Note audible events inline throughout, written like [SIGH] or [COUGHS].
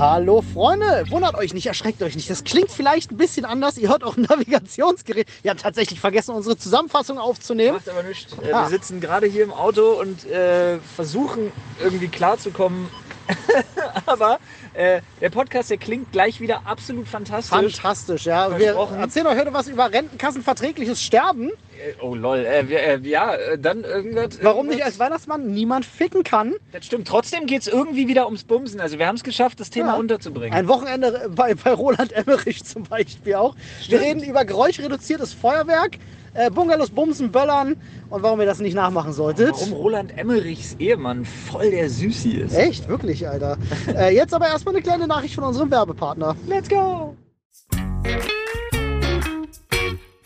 Hallo Freunde, wundert euch nicht, erschreckt euch nicht. Das klingt vielleicht ein bisschen anders. Ihr hört auch ein [LAUGHS] Navigationsgerät. Wir haben tatsächlich vergessen, unsere Zusammenfassung aufzunehmen. Macht aber nichts. Äh, Ah. Wir sitzen gerade hier im Auto und äh, versuchen irgendwie klarzukommen. [LAUGHS] aber äh, der Podcast, der klingt gleich wieder absolut fantastisch. Fantastisch, ja. Wir erzählen euch heute was über Rentenkassenverträgliches Sterben. Äh, oh lol, äh, äh, ja, äh, dann irgendwas. Warum nicht als Weihnachtsmann niemand ficken kann. Das stimmt. Trotzdem geht es irgendwie wieder ums Bumsen. Also wir haben es geschafft, das Thema Ja. unterzubringen. Ein Wochenende bei, bei Roland Emmerich [LAUGHS] zum Beispiel auch. Wir reden über geräuschreduziertes Feuerwerk, äh, Bungalows, Bumsen, Böllern und warum ihr das nicht nachmachen solltet. Warum Roland Emmerichs Ehemann voll der Süßi ist. Echt? Wirklich, Alter. äh, jetzt aber erstmal eine kleine Nachricht von unserem Werbepartner. Let's go!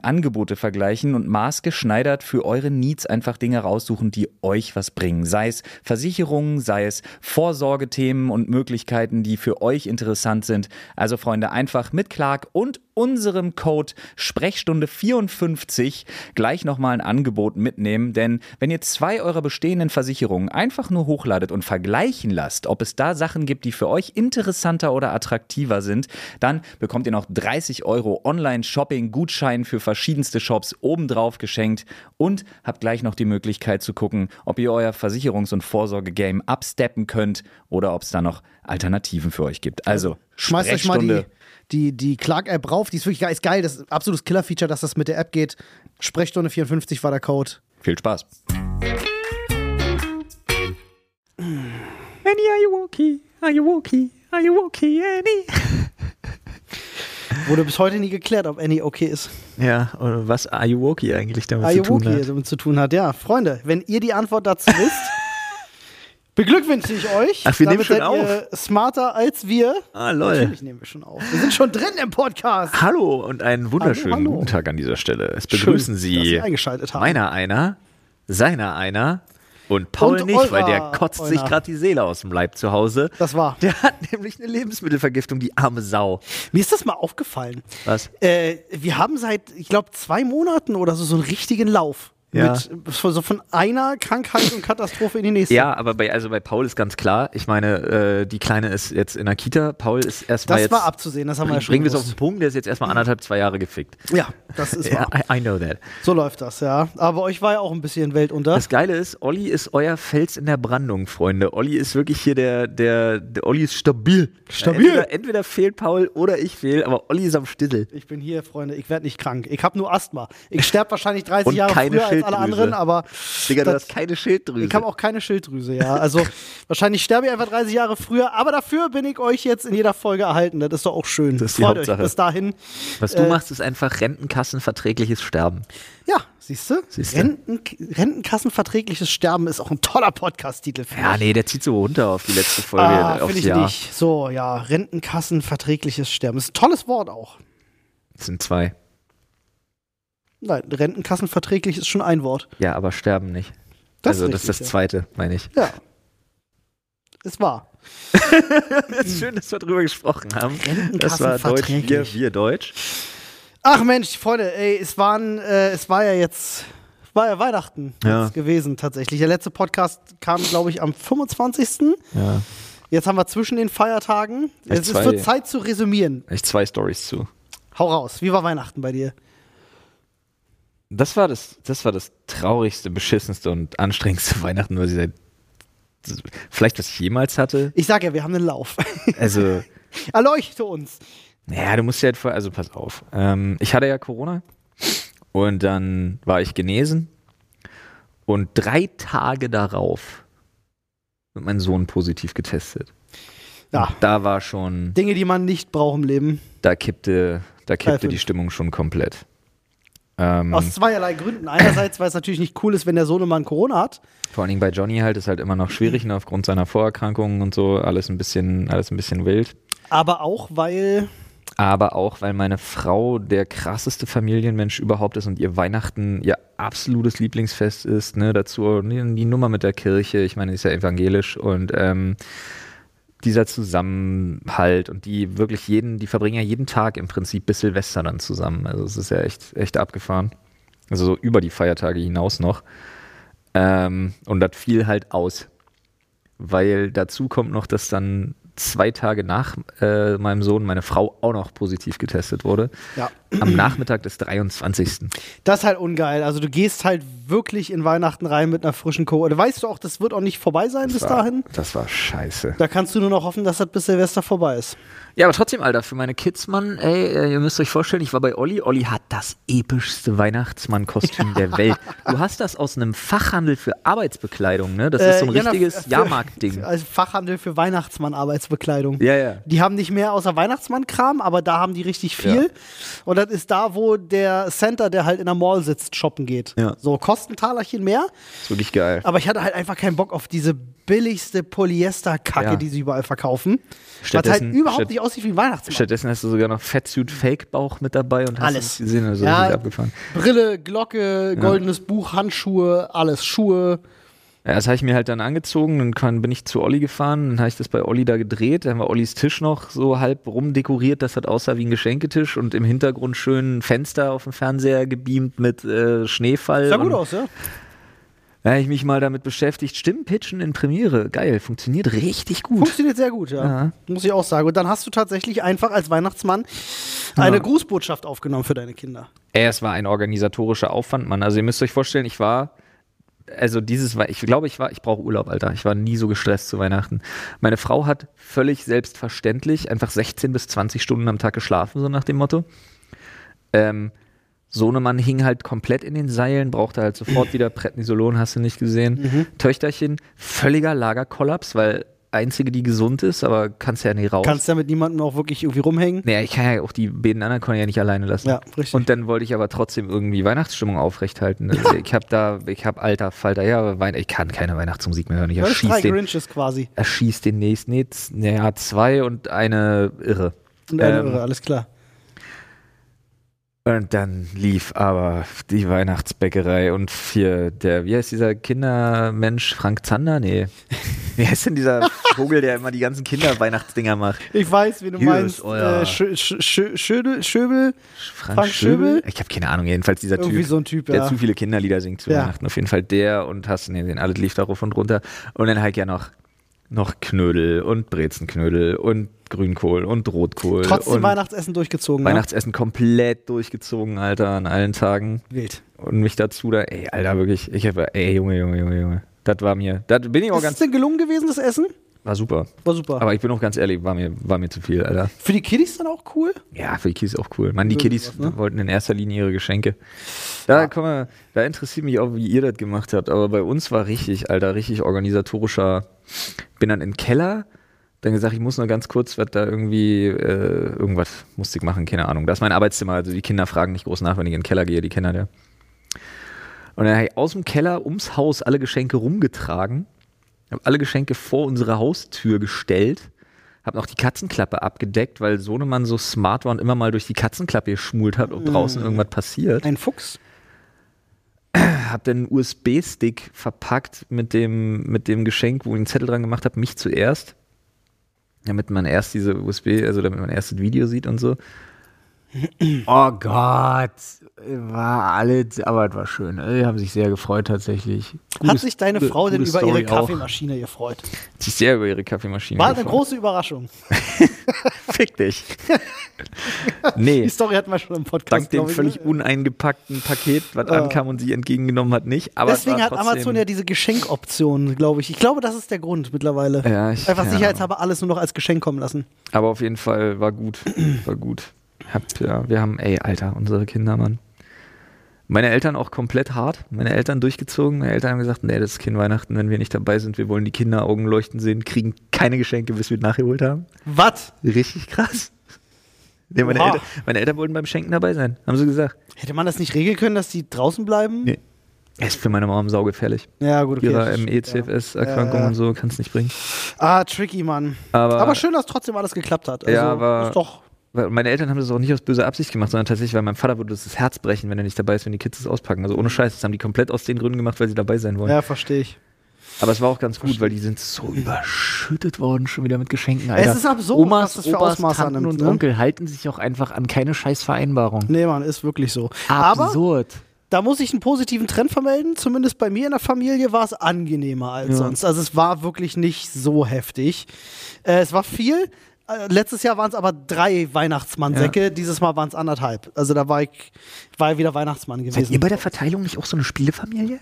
Angebote vergleichen und maßgeschneidert für eure Needs einfach Dinge raussuchen, die euch was bringen. Sei es Versicherungen, sei es Vorsorgethemen und Möglichkeiten, die für euch interessant sind. Also Freunde, einfach mit Clark und unserem Code Sprechstunde 54 gleich nochmal ein Angebot mitnehmen, denn wenn ihr zwei eurer bestehenden Versicherungen einfach nur hochladet und vergleichen lasst, ob es da Sachen gibt, die für euch interessanter oder attraktiver sind, dann bekommt ihr noch 30 Euro Online-Shopping-Gutschein für verschiedenste Shops obendrauf geschenkt und habt gleich noch die Möglichkeit zu gucken, ob ihr euer Versicherungs- und Vorsorge-Game absteppen könnt oder ob es da noch Alternativen für euch gibt. Also, Schmeißt euch mal die, die, die Clark-App rauf. Die ist wirklich geil. Ist geil. Das ist ein absolutes Killer-Feature, dass das mit der App geht. Sprechstunde 54 war der Code. Viel Spaß. Annie, are you okay? Are you okay? Are you okay, Annie? Wurde bis heute nie geklärt, ob Annie okay ist. Ja, oder was Ayuwoki eigentlich damit Are zu tun hat. damit zu tun hat. Ja, Freunde, wenn ihr die Antwort dazu [LAUGHS] wisst, beglückwünsche ich euch. Ach, wir nehmen Damit schon seid ihr smarter als wir. Ah, lol. Natürlich nehmen wir schon auf. Wir sind schon drin im Podcast. Hallo und einen wunderschönen Hallo, hallo. guten Tag an dieser Stelle. Es begrüßen Schön, dass Sie Sie eingeschaltet haben. meiner einer, seiner einer und Paul Und nicht, weil der kotzt sich einer. gerade die Seele aus dem Leib zu Hause. Das war. Der hat nämlich eine Lebensmittelvergiftung, die arme Sau. Mir ist das mal aufgefallen. Was? Äh, wir haben seit, ich glaube, zwei Monaten oder so so einen richtigen Lauf. Ja. Mit, so von einer Krankheit und Katastrophe in die nächste. Ja, aber bei, also bei Paul ist ganz klar, ich meine, äh, die Kleine ist jetzt in der Kita, Paul ist erstmal Das jetzt. war abzusehen, das haben wir ja schon Bringen wir es auf den. Punkt, der ist jetzt erstmal anderthalb, zwei Jahre gefickt. Ja, das ist [LAUGHS] wahr. I, I know that. So läuft das, ja. Aber euch war ja auch ein bisschen Welt unter. Das Geile ist, Olli ist euer Fels in der Brandung, Freunde. Olli ist wirklich hier der, der, der Olli ist stabil. Stabil. Entweder, entweder fehlt Paul oder ich fehl, aber Olli ist am Stittel. Ich bin hier, Freunde, ich werde nicht krank. Ich habe nur Asthma. Ich sterbe wahrscheinlich 30 Und Jahre keine früher alle anderen, aber Digga, du Das- hast keine Schilddrüse. ich habe auch keine Schilddrüse, ja. Also [LAUGHS] wahrscheinlich sterbe ich einfach 30 Jahre früher, aber dafür bin ich euch jetzt in jeder Folge erhalten. Das ist doch auch schön. Das ist die Freut Hauptsache. euch bis dahin. Was du äh, machst, ist einfach rentenkassenverträgliches Sterben. Ja, siehst du? Renten, Rentenkassenverträgliches Sterben ist auch ein toller Podcast-Titel für Ja, nee, der zieht so runter auf die letzte Folge, Ah, finde ich Jahr. nicht. So, ja, Rentenkassenverträgliches Sterben. Ist ein tolles Wort auch. Das sind zwei. Nein, Rentenkassenverträglich ist schon ein Wort. Ja, aber sterben nicht. Das also ist das ist richtig, das zweite, meine ich. Ja. Es [LAUGHS] ist schön, dass wir drüber gesprochen haben. Das war Deutsch, wir, Rentenkassenverträglich. wir Deutsch. Ach Mensch, Freunde, ey, es waren, äh, es war ja jetzt, war ja Weihnachten Ja. jetzt gewesen tatsächlich. Der letzte Podcast kam, glaube ich, am 25. Ja. Jetzt haben wir zwischen den Feiertagen. Echt Es, es zwei. wird Zeit zu resümieren. Echt zwei Stories zu. Hau raus. Wie war Weihnachten bei dir? Das war das, das war das traurigste, beschissenste und anstrengendste [LAUGHS] Weihnachten, was ich seit vielleicht was ich jemals hatte. Ich sag ja, wir haben einen Lauf. [LAUGHS] Also, Erleuchte uns. naja, du musst ja halt vor, also pass auf. Ähm, ich hatte ja Corona und dann war ich genesen und drei Tage darauf wird mein Sohn positiv getestet. Ja. Da war schon, Dinge, die man nicht braucht im Leben. da kippte, da kippte die Stimmung schon komplett. Ähm, Aus zweierlei Gründen. Einerseits, weil es natürlich nicht cool ist, wenn der Sohnemann Corona hat. vor allen Dingen bei Johnny halt ist halt immer noch schwierig, ne, aufgrund seiner Vorerkrankungen und so, alles ein bisschen, alles ein bisschen wild. Aber auch, weil. aber auch, weil meine Frau der krasseste Familienmensch überhaupt ist und ihr Weihnachten ihr absolutes Lieblingsfest ist. Ne? Dazu die die Nummer mit der Kirche, ich meine, sie ist ja evangelisch und ähm, dieser Zusammenhalt und die wirklich jeden, die verbringen ja jeden Tag im Prinzip bis Silvester dann zusammen. Also es ist ja echt, echt abgefahren. Also so über die Feiertage hinaus noch. Ähm, und das fiel halt aus. Weil dazu kommt noch, dass dann zwei Tage nach äh, meinem Sohn meine Frau auch noch positiv getestet wurde. Ja. Am Nachmittag des 23. Das ist halt ungeil. Also du gehst halt wirklich in Weihnachten rein mit einer frischen Co. Da weißt du auch, das wird auch nicht vorbei sein bis Das war, dahin. Das war scheiße. Da kannst du nur noch hoffen, dass das bis Silvester vorbei ist. Ja, aber trotzdem, Alter, für meine Kids, Mann, ey, äh, ihr müsst euch vorstellen, ich war bei Olli. Olli hat das epischste Weihnachtsmann-Kostüm der Welt. Du hast das aus einem Fachhandel für Arbeitsbekleidung, ne? Das ist so ein Äh, ja, richtiges für- Jahrmarktding. Also Fachhandel für Weihnachtsmann-Arbeitsbekleidung. Ja, ja. Die haben nicht mehr außer Weihnachtsmann-Kram, aber da haben die richtig viel. Ja. Und das ist da, wo der Center, der halt in der Mall sitzt, shoppen geht. Ja. So, Kostentalerchen mehr. Ist wirklich geil. Aber ich hatte halt einfach keinen Bock auf diese billigste Polyester-Kacke, Ja. die sie überall verkaufen. Was halt überhaupt nicht aussieht wie ein Weihnachtsmann. Stattdessen hast du sogar noch Fettsuit Fake Bauch mit dabei und hast Alles. gesehen, also Ja. abgefahren. Brille, Glocke, goldenes Buch, Handschuhe, alles, Schuhe. Ja, das habe ich mir halt dann angezogen, dann kann, bin ich zu Olli gefahren, dann habe ich das bei Olli da gedreht, dann war Ollis Tisch noch so halb rumdekoriert, dass das aussah wie ein Geschenketisch und im Hintergrund schön ein Fenster auf dem Fernseher gebeamt mit äh, Schneefall. Sah gut aus, ja? Habe ich mich mal damit beschäftigt, Stimmpitchen in Premiere, geil, funktioniert richtig gut. Funktioniert sehr gut, ja. Ja. Muss ich auch sagen. Und dann hast du tatsächlich einfach als Weihnachtsmann eine Grußbotschaft aufgenommen für deine Kinder. Ey, es war ein organisatorischer Aufwand, Mann. Also ihr müsst euch vorstellen, ich war, also dieses, war- ich glaube, ich war, ich brauche Urlaub, Alter. Ich war nie so gestresst zu Weihnachten. Meine Frau hat völlig selbstverständlich einfach 16 bis 20 Stunden am Tag geschlafen, so nach dem Motto. Ähm, Sohnemann hing halt komplett in den Seilen, brauchte halt sofort wieder Prednisolon, hast du nicht gesehen. Töchterchen, völliger Lagerkollaps, weil einzige, die gesund ist, aber kannst ja nicht raus. Kannst ja mit niemandem auch wirklich irgendwie rumhängen. Naja, ich kann ja auch die beiden anderen kann ich ja nicht alleine lassen. Ja, richtig. Und dann wollte ich aber trotzdem irgendwie Weihnachtsstimmung aufrechthalten. Also ich habe da, ich habe alter Falter, ja, ich kann keine Weihnachtsmusik mehr hören. Ich Ja, erschieß den, Grinches quasi. erschieß den nächsten, nee, naja, zwei und eine Irre. Und eine Ähm, Irre, alles klar. Und dann lief aber die Weihnachtsbäckerei und hier der, wie heißt dieser Kindermensch, Frank Zander? Nee. [LAUGHS] Wie heißt denn dieser Vogel, der immer die ganzen Kinderweihnachtsdinger macht? Ich weiß, wie du Hier meinst. euer- Äh, Schö- Schö- Schöbel, Frank, Frank Schöbel? Ich habe keine Ahnung, jedenfalls dieser irgendwie Typ. so ein Typ, der ja. zu viele Kinderlieder singt zu Ja. Weihnachten. Auf jeden Fall der und hast du nee, den alles lief da rauf und runter. Und dann halt ja noch, noch Knödel und Brezenknödel und Grünkohl und Rotkohl. Trotzdem und Weihnachtsessen durchgezogen. ne? Weihnachtsessen komplett durchgezogen, Alter, an allen Tagen. Wild. Und mich dazu da, ey, Alter, wirklich, ich habe, ey, Junge, Junge, Junge, Junge. Das war mir, das bin ich auch Ist ganz, denn gelungen gewesen, das Essen? war super. War super. Aber ich bin auch ganz ehrlich, war mir, war mir zu viel, Alter. Für die Kiddies dann auch cool? Ja, für die Kiddies auch cool. Mann, die Kiddies was, ne? wollten in erster Linie ihre Geschenke. Da, komm mal, da interessiert mich auch, wie ihr das gemacht habt. Aber bei uns war richtig, Alter, richtig organisatorischer. Bin dann in den Keller, dann gesagt, ich muss nur ganz kurz was da irgendwie, äh, irgendwas musste ich machen, keine Ahnung. Das ist mein Arbeitszimmer, also die Kinder fragen nicht groß nach, wenn ich in den Keller gehe, die Kinder der. Und dann habe ich aus dem Keller ums Haus alle Geschenke rumgetragen, habe alle Geschenke vor unsere Haustür gestellt habe noch die Katzenklappe abgedeckt, weil Sohnemann so smart war und immer mal durch die Katzenklappe geschmult hat, ob draußen irgendwas passiert. Ein Fuchs? [CLEARS THROAT] Hab dann einen USB-Stick verpackt mit dem, mit dem Geschenk, wo ich einen Zettel dran gemacht habe, mich zuerst. Damit man erst diese USB, also damit man erst das Video sieht und so. Oh Gott, war alles, aber es war schön. Die haben sich sehr gefreut tatsächlich. Hat Gutes- sich deine Frau denn über Story ihre auch. Kaffeemaschine gefreut? Hat sich sehr über ihre Kaffeemaschine War eine gefreut. große Überraschung. [LAUGHS] Fick dich. [LAUGHS] Die nee. Story hatten wir schon im Podcast. Dank dem völlig ne? uneingepackten Paket, was Ah. ankam und sie entgegengenommen hat, nicht. Aber es Deswegen hat Amazon ja diese Geschenkoption, glaube ich. Ich glaube, das ist der Grund mittlerweile. Ja, ich- Einfach ja. sicherheitshalber alles nur noch als Geschenk kommen lassen. Aber auf jeden Fall war gut. War gut. Hab, ja, wir haben, ey, Alter, unsere Kinder, Mann. Meine Eltern auch komplett hart. Meine Eltern durchgezogen. Meine Eltern haben gesagt, nee, das ist kein Weihnachten, wenn wir nicht dabei sind. Wir wollen die Kinderaugen leuchten sehen, kriegen keine Geschenke, bis wir nachgeholt haben. Was? Richtig krass. Nee, meine. Eltern, meine Eltern wollten beim Schenken dabei sein, haben sie gesagt. Hätte man das nicht regeln können, dass die draußen bleiben? Nee. Er ist für meine Mom saugefährlich. Ja, gut, okay. Ihre das ME-CFS-Erkrankung Ja, ja. und so kann es nicht bringen. Ah, tricky, Mann. Aber, Aber schön, dass trotzdem alles geklappt hat. Also, Ja, aber- Ist doch. Meine Eltern haben das auch nicht aus böser Absicht gemacht, sondern tatsächlich, weil meinem Vater würde das, das Herz brechen, wenn er nicht dabei ist, wenn die Kids es auspacken. Also ohne Scheiß, das haben die komplett aus den Gründen gemacht, weil sie dabei sein wollen. Ja, verstehe ich. Aber es war auch ganz gut, weil die sind so überschüttet worden schon wieder mit Geschenken. Alter. Es ist absurd, Omas, was das für Opas, Ausmaße Tanten annimmt, und ne? Onkel halten sich auch einfach an keine scheiß Vereinbarung. Nee, Mann, ist wirklich so. Aber Absurd. da muss ich einen positiven Trend vermelden. Zumindest bei mir in der Familie war es angenehmer als Ja. sonst. Also es war wirklich nicht so heftig. Äh, es war viel. Äh, letztes Jahr waren es aber drei Weihnachtsmannsäcke. Dieses Mal waren es anderthalb. Also da war ich, war wieder Weihnachtsmann gewesen. Seid ihr bei der Verteilung nicht auch so eine Spielefamilie?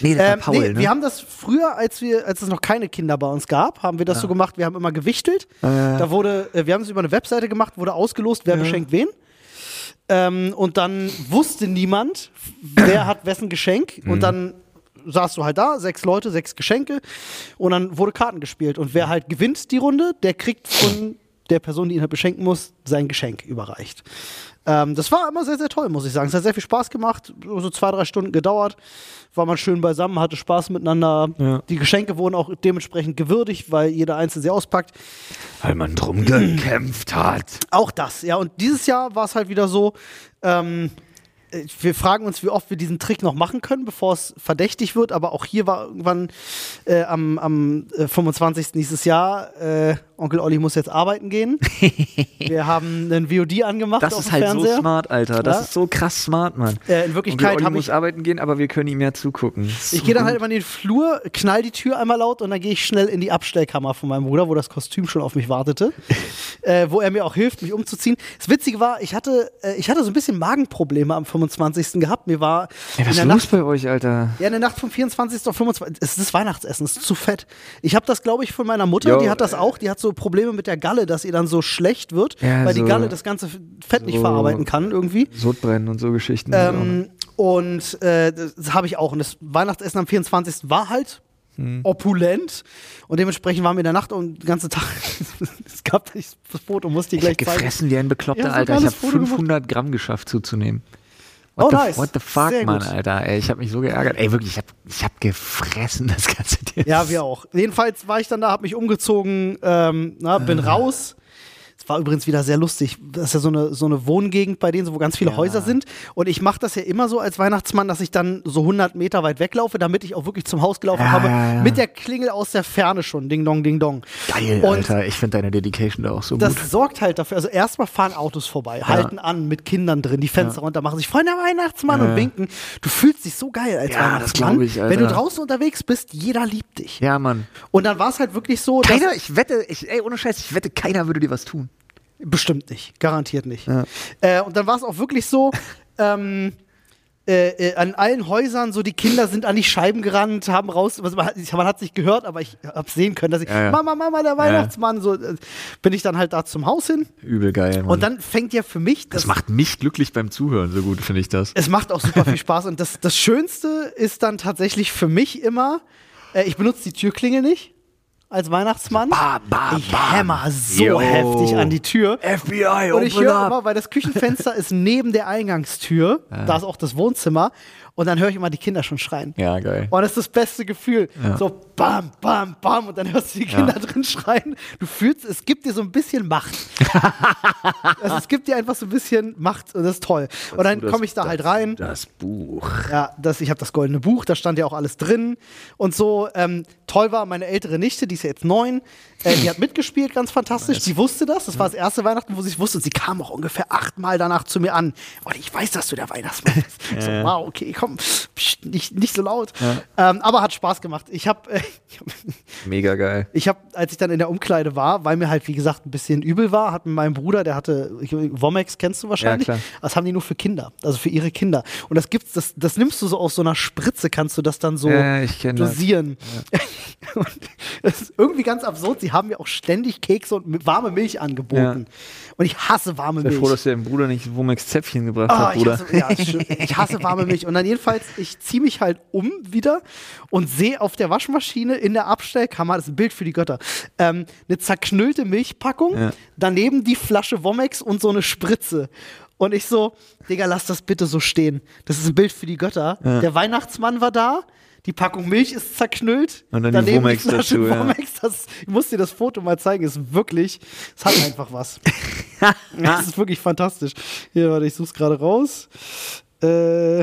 Nee, das Ähm, Paul, nee, ne? Wir haben das früher, als wir, als es noch keine Kinder bei uns gab, haben wir das so gemacht. Wir haben immer gewichtelt. Da wurde, äh, wir haben es über eine Webseite gemacht, wurde ausgelost, wer beschenkt wen. Ähm, und dann wusste niemand, wer hat wessen Geschenk. Mhm. Und dann saßt du halt da, sechs Leute, sechs Geschenke. Und dann wurde Karten gespielt. Und wer halt gewinnt die Runde, der kriegt von der Person, die ihn halt beschenken muss, sein Geschenk überreicht. Ähm, das war immer sehr, sehr toll, muss ich sagen. Es hat sehr viel Spaß gemacht, so zwei, drei Stunden gedauert. War man schön beisammen, hatte Spaß miteinander. Ja. Die Geschenke wurden auch dementsprechend gewürdigt, weil jeder einzelne sie auspackt. Weil man drum gekämpft hat. Auch das, ja. Und dieses Jahr war es halt wieder so, ähm, äh, wir fragen uns, wie oft wir diesen Trick noch machen können, bevor es verdächtig wird. Aber auch hier war irgendwann äh, am, am äh, 25. dieses Jahr, äh, Onkel Olli muss jetzt arbeiten gehen. [LAUGHS] wir haben einen VOD angemacht Das ist halt Fernseher. so smart, Alter. Das Ja. ist so krass smart, Mann. Äh, in Wirklichkeit Olli habe muss ich arbeiten gehen, aber wir können ihm ja zugucken. Ist Ich so gehe dann halt immer in den Flur, knall die Tür einmal laut und dann gehe ich schnell in die Abstellkammer von meinem Bruder, wo das Kostüm schon auf mich wartete, [LAUGHS] äh, wo er mir auch hilft, mich umzuziehen. Das Witzige war, ich hatte, äh, ich hatte so ein bisschen Magenprobleme am 25. gehabt. Mir war Ey, was in ist der los Nacht, bei euch, Alter? ja, in der Nacht vom 24. auf 25. Es ist Weihnachtsessen, es ist zu fett. Ich habe das, glaube ich, von meiner Mutter, Jo, die hat das auch, die hat so Probleme mit der Galle, dass ihr dann so schlecht wird, Ja, weil die so- Galle das ganze Fett nicht so- verarbeiten kann irgendwie. Sodbrennen und so Geschichten. Ähm, und äh, das habe ich auch. Und das Weihnachtsessen am 24. war halt Hm. opulent. Und dementsprechend waren wir in der Nacht und den ganzen Tag. [LAUGHS] es gab nicht das Foto, musste ich ich hab gleich zeigen. gefressen wie ein Bekloppter, Ja, Alter. Ich habe Foto gemacht. 500 Gramm geschafft zuzunehmen. Oh, What the, nice. What the fuck, Sehr Mann, gut. Alter. Ey, ich habe mich so geärgert. Ey, wirklich, ich habe ich hab gefressen, [LAUGHS] das ganze Ding. Ja, wir auch. Jedenfalls war ich dann da, habe mich umgezogen, ähm, na, bin Ah. raus. War übrigens wieder sehr lustig. Das ist ja so eine, so eine Wohngegend bei denen, wo ganz viele Ja. Häuser sind. Und ich mache das ja immer so als Weihnachtsmann, dass ich dann so 100 Meter weit weglaufe, damit ich auch wirklich zum Haus gelaufen Ja, habe. ja. Mit der Klingel aus der Ferne schon. Ding dong, ding dong. Geil, Und Alter. Ich finde deine Dedication da auch so Das gut. sorgt halt dafür. Also erstmal fahren Autos vorbei, halten an mit Kindern drin, die Fenster runter, machen sich Freunde Weihnachtsmann und winken. Du fühlst dich so geil als Ja, das Weihnachtsmann. glaub ich, Alter. Wenn du draußen unterwegs bist, jeder liebt dich. Ja, Mann. Und dann war es halt wirklich so, Keiner, ich wette, ich, ey, ohne Scheiß, ich wette, keiner würde dir was tun. Bestimmt nicht, garantiert nicht. Ja. Äh, und dann war es auch wirklich so. [LAUGHS] ähm, äh, äh, an allen Häusern, so die Kinder sind an die Scheiben gerannt, haben raus, also man hat man hat es nicht gehört, aber ich habe sehen können, dass ich, Ja, ja. Mama, Mama, der Weihnachtsmann, so äh, bin ich dann halt da zum Haus hin. Übel geil, Mann. Und dann fängt ja für mich das macht mich glücklich beim Zuhören, so gut finde ich das. Es macht auch super viel Spaß und das, das Schönste ist dann tatsächlich für mich immer, äh, ich benutze die Türklingel nicht als Weihnachtsmann. Bam, bam, ich bam. hämmer so Yo. heftig an die Tür. FBI, Und ich höre immer, weil das Küchenfenster ist neben der Eingangstür, da ist auch das Wohnzimmer und dann höre ich immer die Kinder schon schreien. Ja, geil. Und das ist das beste Gefühl. Ja. So bam, bam, bam und dann hörst du die Kinder drin schreien. Du fühlst, es gibt dir so ein bisschen Macht. [LAUGHS] also es gibt dir einfach so ein bisschen Macht und das ist toll. Und dann komme ich da halt rein. Das Buch. Ja, das, ich habe das goldene Buch, da stand ja auch alles drin und so. Ähm, toll war meine ältere Nichte, die ist ja jetzt neun, äh, die hat mitgespielt, ganz fantastisch. Die wusste das, das war das erste Weihnachten, wo sie es wusste. Und sie kam auch ungefähr achtmal danach zu mir an. Und ich weiß, dass du der Weihnachtsmann bist. [LAUGHS] Ich so, wow, okay, komm, pst, nicht, nicht so laut. Ähm, aber hat Spaß gemacht. Ich habe, äh, [LAUGHS] Mega geil. ich habe, als ich dann in der Umkleide war, weil mir halt, wie gesagt, ein bisschen übel war, hat mein Bruder, der hatte, Womex kennst du wahrscheinlich, klar. das haben die nur für Kinder, also für ihre Kinder. Und das gibt's, das, das nimmst du so aus so einer Spritze, kannst du das dann so Ja, kenn das. dosieren. [LAUGHS] Und das, ist irgendwie ganz absurd. Sie haben mir auch ständig Kekse und warme Milch angeboten. Und ich hasse warme Ich bin Milch. froh, dass der Bruder nicht Womex Zäpfchen gebracht Ah, hat, ich, Bruder. hasse, ja, ich hasse warme Milch. Und dann jedenfalls, ich ziehe mich halt um wieder und sehe auf der Waschmaschine in der Abstellkammer, das ist ein Bild für die Götter, ähm, eine zerknüllte Milchpackung, Ja. daneben die Flasche Womex und so eine Spritze. Und ich so, Digga, lass das bitte so stehen. Das ist ein Bild für die Götter. Der Weihnachtsmann war da. Die Packung Milch ist zerknüllt. Und dann die daneben Womex Flasche dazu, ja. Womex. Das, ich muss dir das Foto mal zeigen. Ist wirklich, es hat einfach was. [LAUGHS] das ist wirklich fantastisch. Hier, warte, ich such's gerade raus. Äh,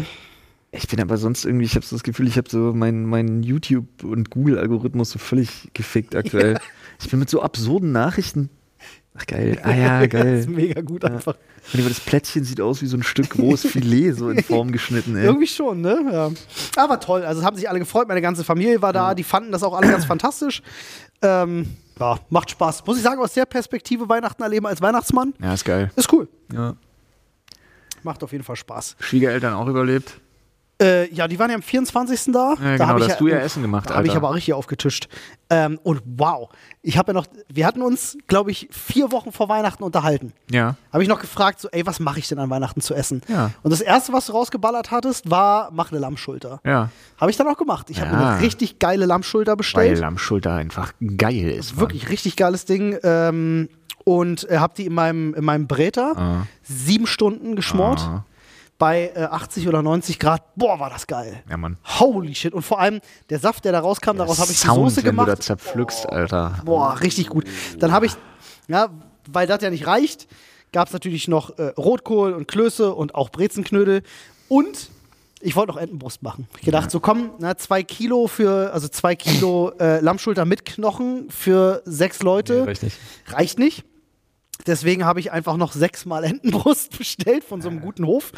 Ich bin aber sonst irgendwie, ich habe so das Gefühl, ich habe so meinen mein YouTube- und Google-Algorithmus so völlig gefickt aktuell. Ich bin mit so absurden Nachrichten. Ach geil. [LAUGHS] Ah ja, Das geil. ist mega gut einfach. Und das Plätzchen sieht aus wie so ein Stück groß Filet, so in [LAUGHS] Form geschnitten, ey. Irgendwie schon, ne? Ja. Aber toll. Also es haben sich alle gefreut. Meine ganze Familie war da. Die fanden das auch alle ganz fantastisch. Ähm, ja, macht Spaß. Muss ich sagen, aus der Perspektive Weihnachten erleben als Weihnachtsmann Ja, ist geil. ist cool. Ja. Macht auf jeden Fall Spaß. Schwiegereltern auch überlebt. Äh, ja, die waren ja am 24. da. Ja, da genau, da hast du ja Essen gemacht, Da habe ich aber auch richtig aufgetischt. Ähm, und wow, ich habe ja noch, wir hatten uns, glaube ich, vier Wochen vor Weihnachten unterhalten. Ja. Habe ich noch gefragt, so, ey, was mache ich denn an Weihnachten zu essen? Ja. Und das erste, was du rausgeballert hattest, war, mach eine Lammschulter. Ja. Habe ich dann auch gemacht. Ich habe mir Ja. eine richtig geile Lammschulter Weil bestellt. Lammschulter einfach geil ist. Mann. Wirklich richtig geiles Ding. Ähm, und äh, habe die in meinem, in meinem Bräter Ah. sieben Stunden geschmort. Ah. Bei äh, 80 oder 90 Grad. Boah, war das geil. Ja, Mann. Holy shit. Und vor allem der Saft, der da rauskam, daraus habe ich die Sound, Soße wenn du gemacht. da zerpflückst, Alter. Boah, richtig gut. Dann habe ich, ja, weil das ja nicht reicht, gab es natürlich noch äh, Rotkohl und Klöße und auch Brezenknödel. Und ich wollte noch Entenbrust machen. Ich gedacht, so komm, na, zwei Kilo für, also zwei Kilo äh, Lammschulter mit Knochen für sechs Leute. richtig. Reicht nicht. Deswegen habe ich einfach noch sechsmal Entenbrust [LAUGHS] bestellt von so einem guten Hof.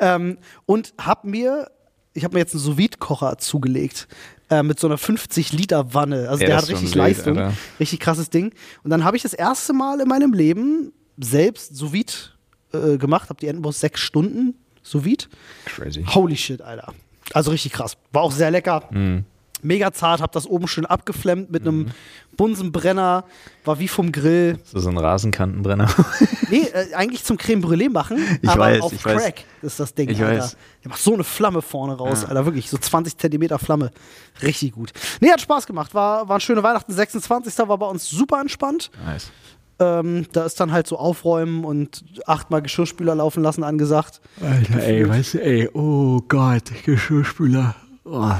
Ähm, und habe mir, ich habe mir jetzt einen sous kocher zugelegt. Äh, mit so einer 50-Liter-Wanne. Also Ja, der hat richtig Leistung. Alter. Richtig krasses Ding. Und dann habe ich das erste Mal in meinem Leben selbst sous äh, gemacht. Habe die Entenbrust sechs Stunden sous Crazy. Holy shit, Alter. Also richtig krass. War auch sehr lecker. Mhm. Mega zart, hab das oben schön abgeflemmt mit einem Bunsenbrenner. War wie vom Grill. So, so ein Rasenkantenbrenner. [LAUGHS] Nee, äh, eigentlich zum Creme Brûlée machen, Ich aber weiß, auf ich weiß. Crack ist das Ding, Ich Alter. weiß. Der macht so eine Flamme vorne raus, Ja. Alter, wirklich, so 20 Zentimeter Flamme. Richtig gut. Nee, hat Spaß gemacht, war, waren schöne Weihnachten. 26. war bei uns super entspannt. nice. Ähm, da ist dann halt so aufräumen und achtmal Geschirrspüler laufen lassen angesagt. Alter, ey, weißt du, ey, oh Gott, Geschirrspüler. Oh.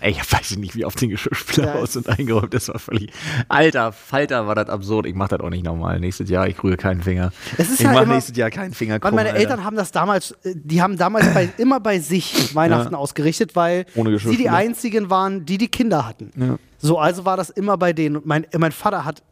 Ey, ich weiß nicht, wie oft den Geschirrspüler aus und eingeräumt, das war völlig. Alter, Falter war das absurd. Ich mach das auch nicht normal. Nächstes Jahr, ich rühre keinen Finger. Es ist ich ja mach immer- nächstes Jahr keinen Finger krumm, meine Alter. Eltern haben das damals, äh, die haben damals bei, [LAUGHS] immer bei sich Weihnachten Ja. ausgerichtet, weil sie die einzigen waren, die die Kinder hatten. Ja. So, also war das immer bei denen. Und mein, mein Vater hat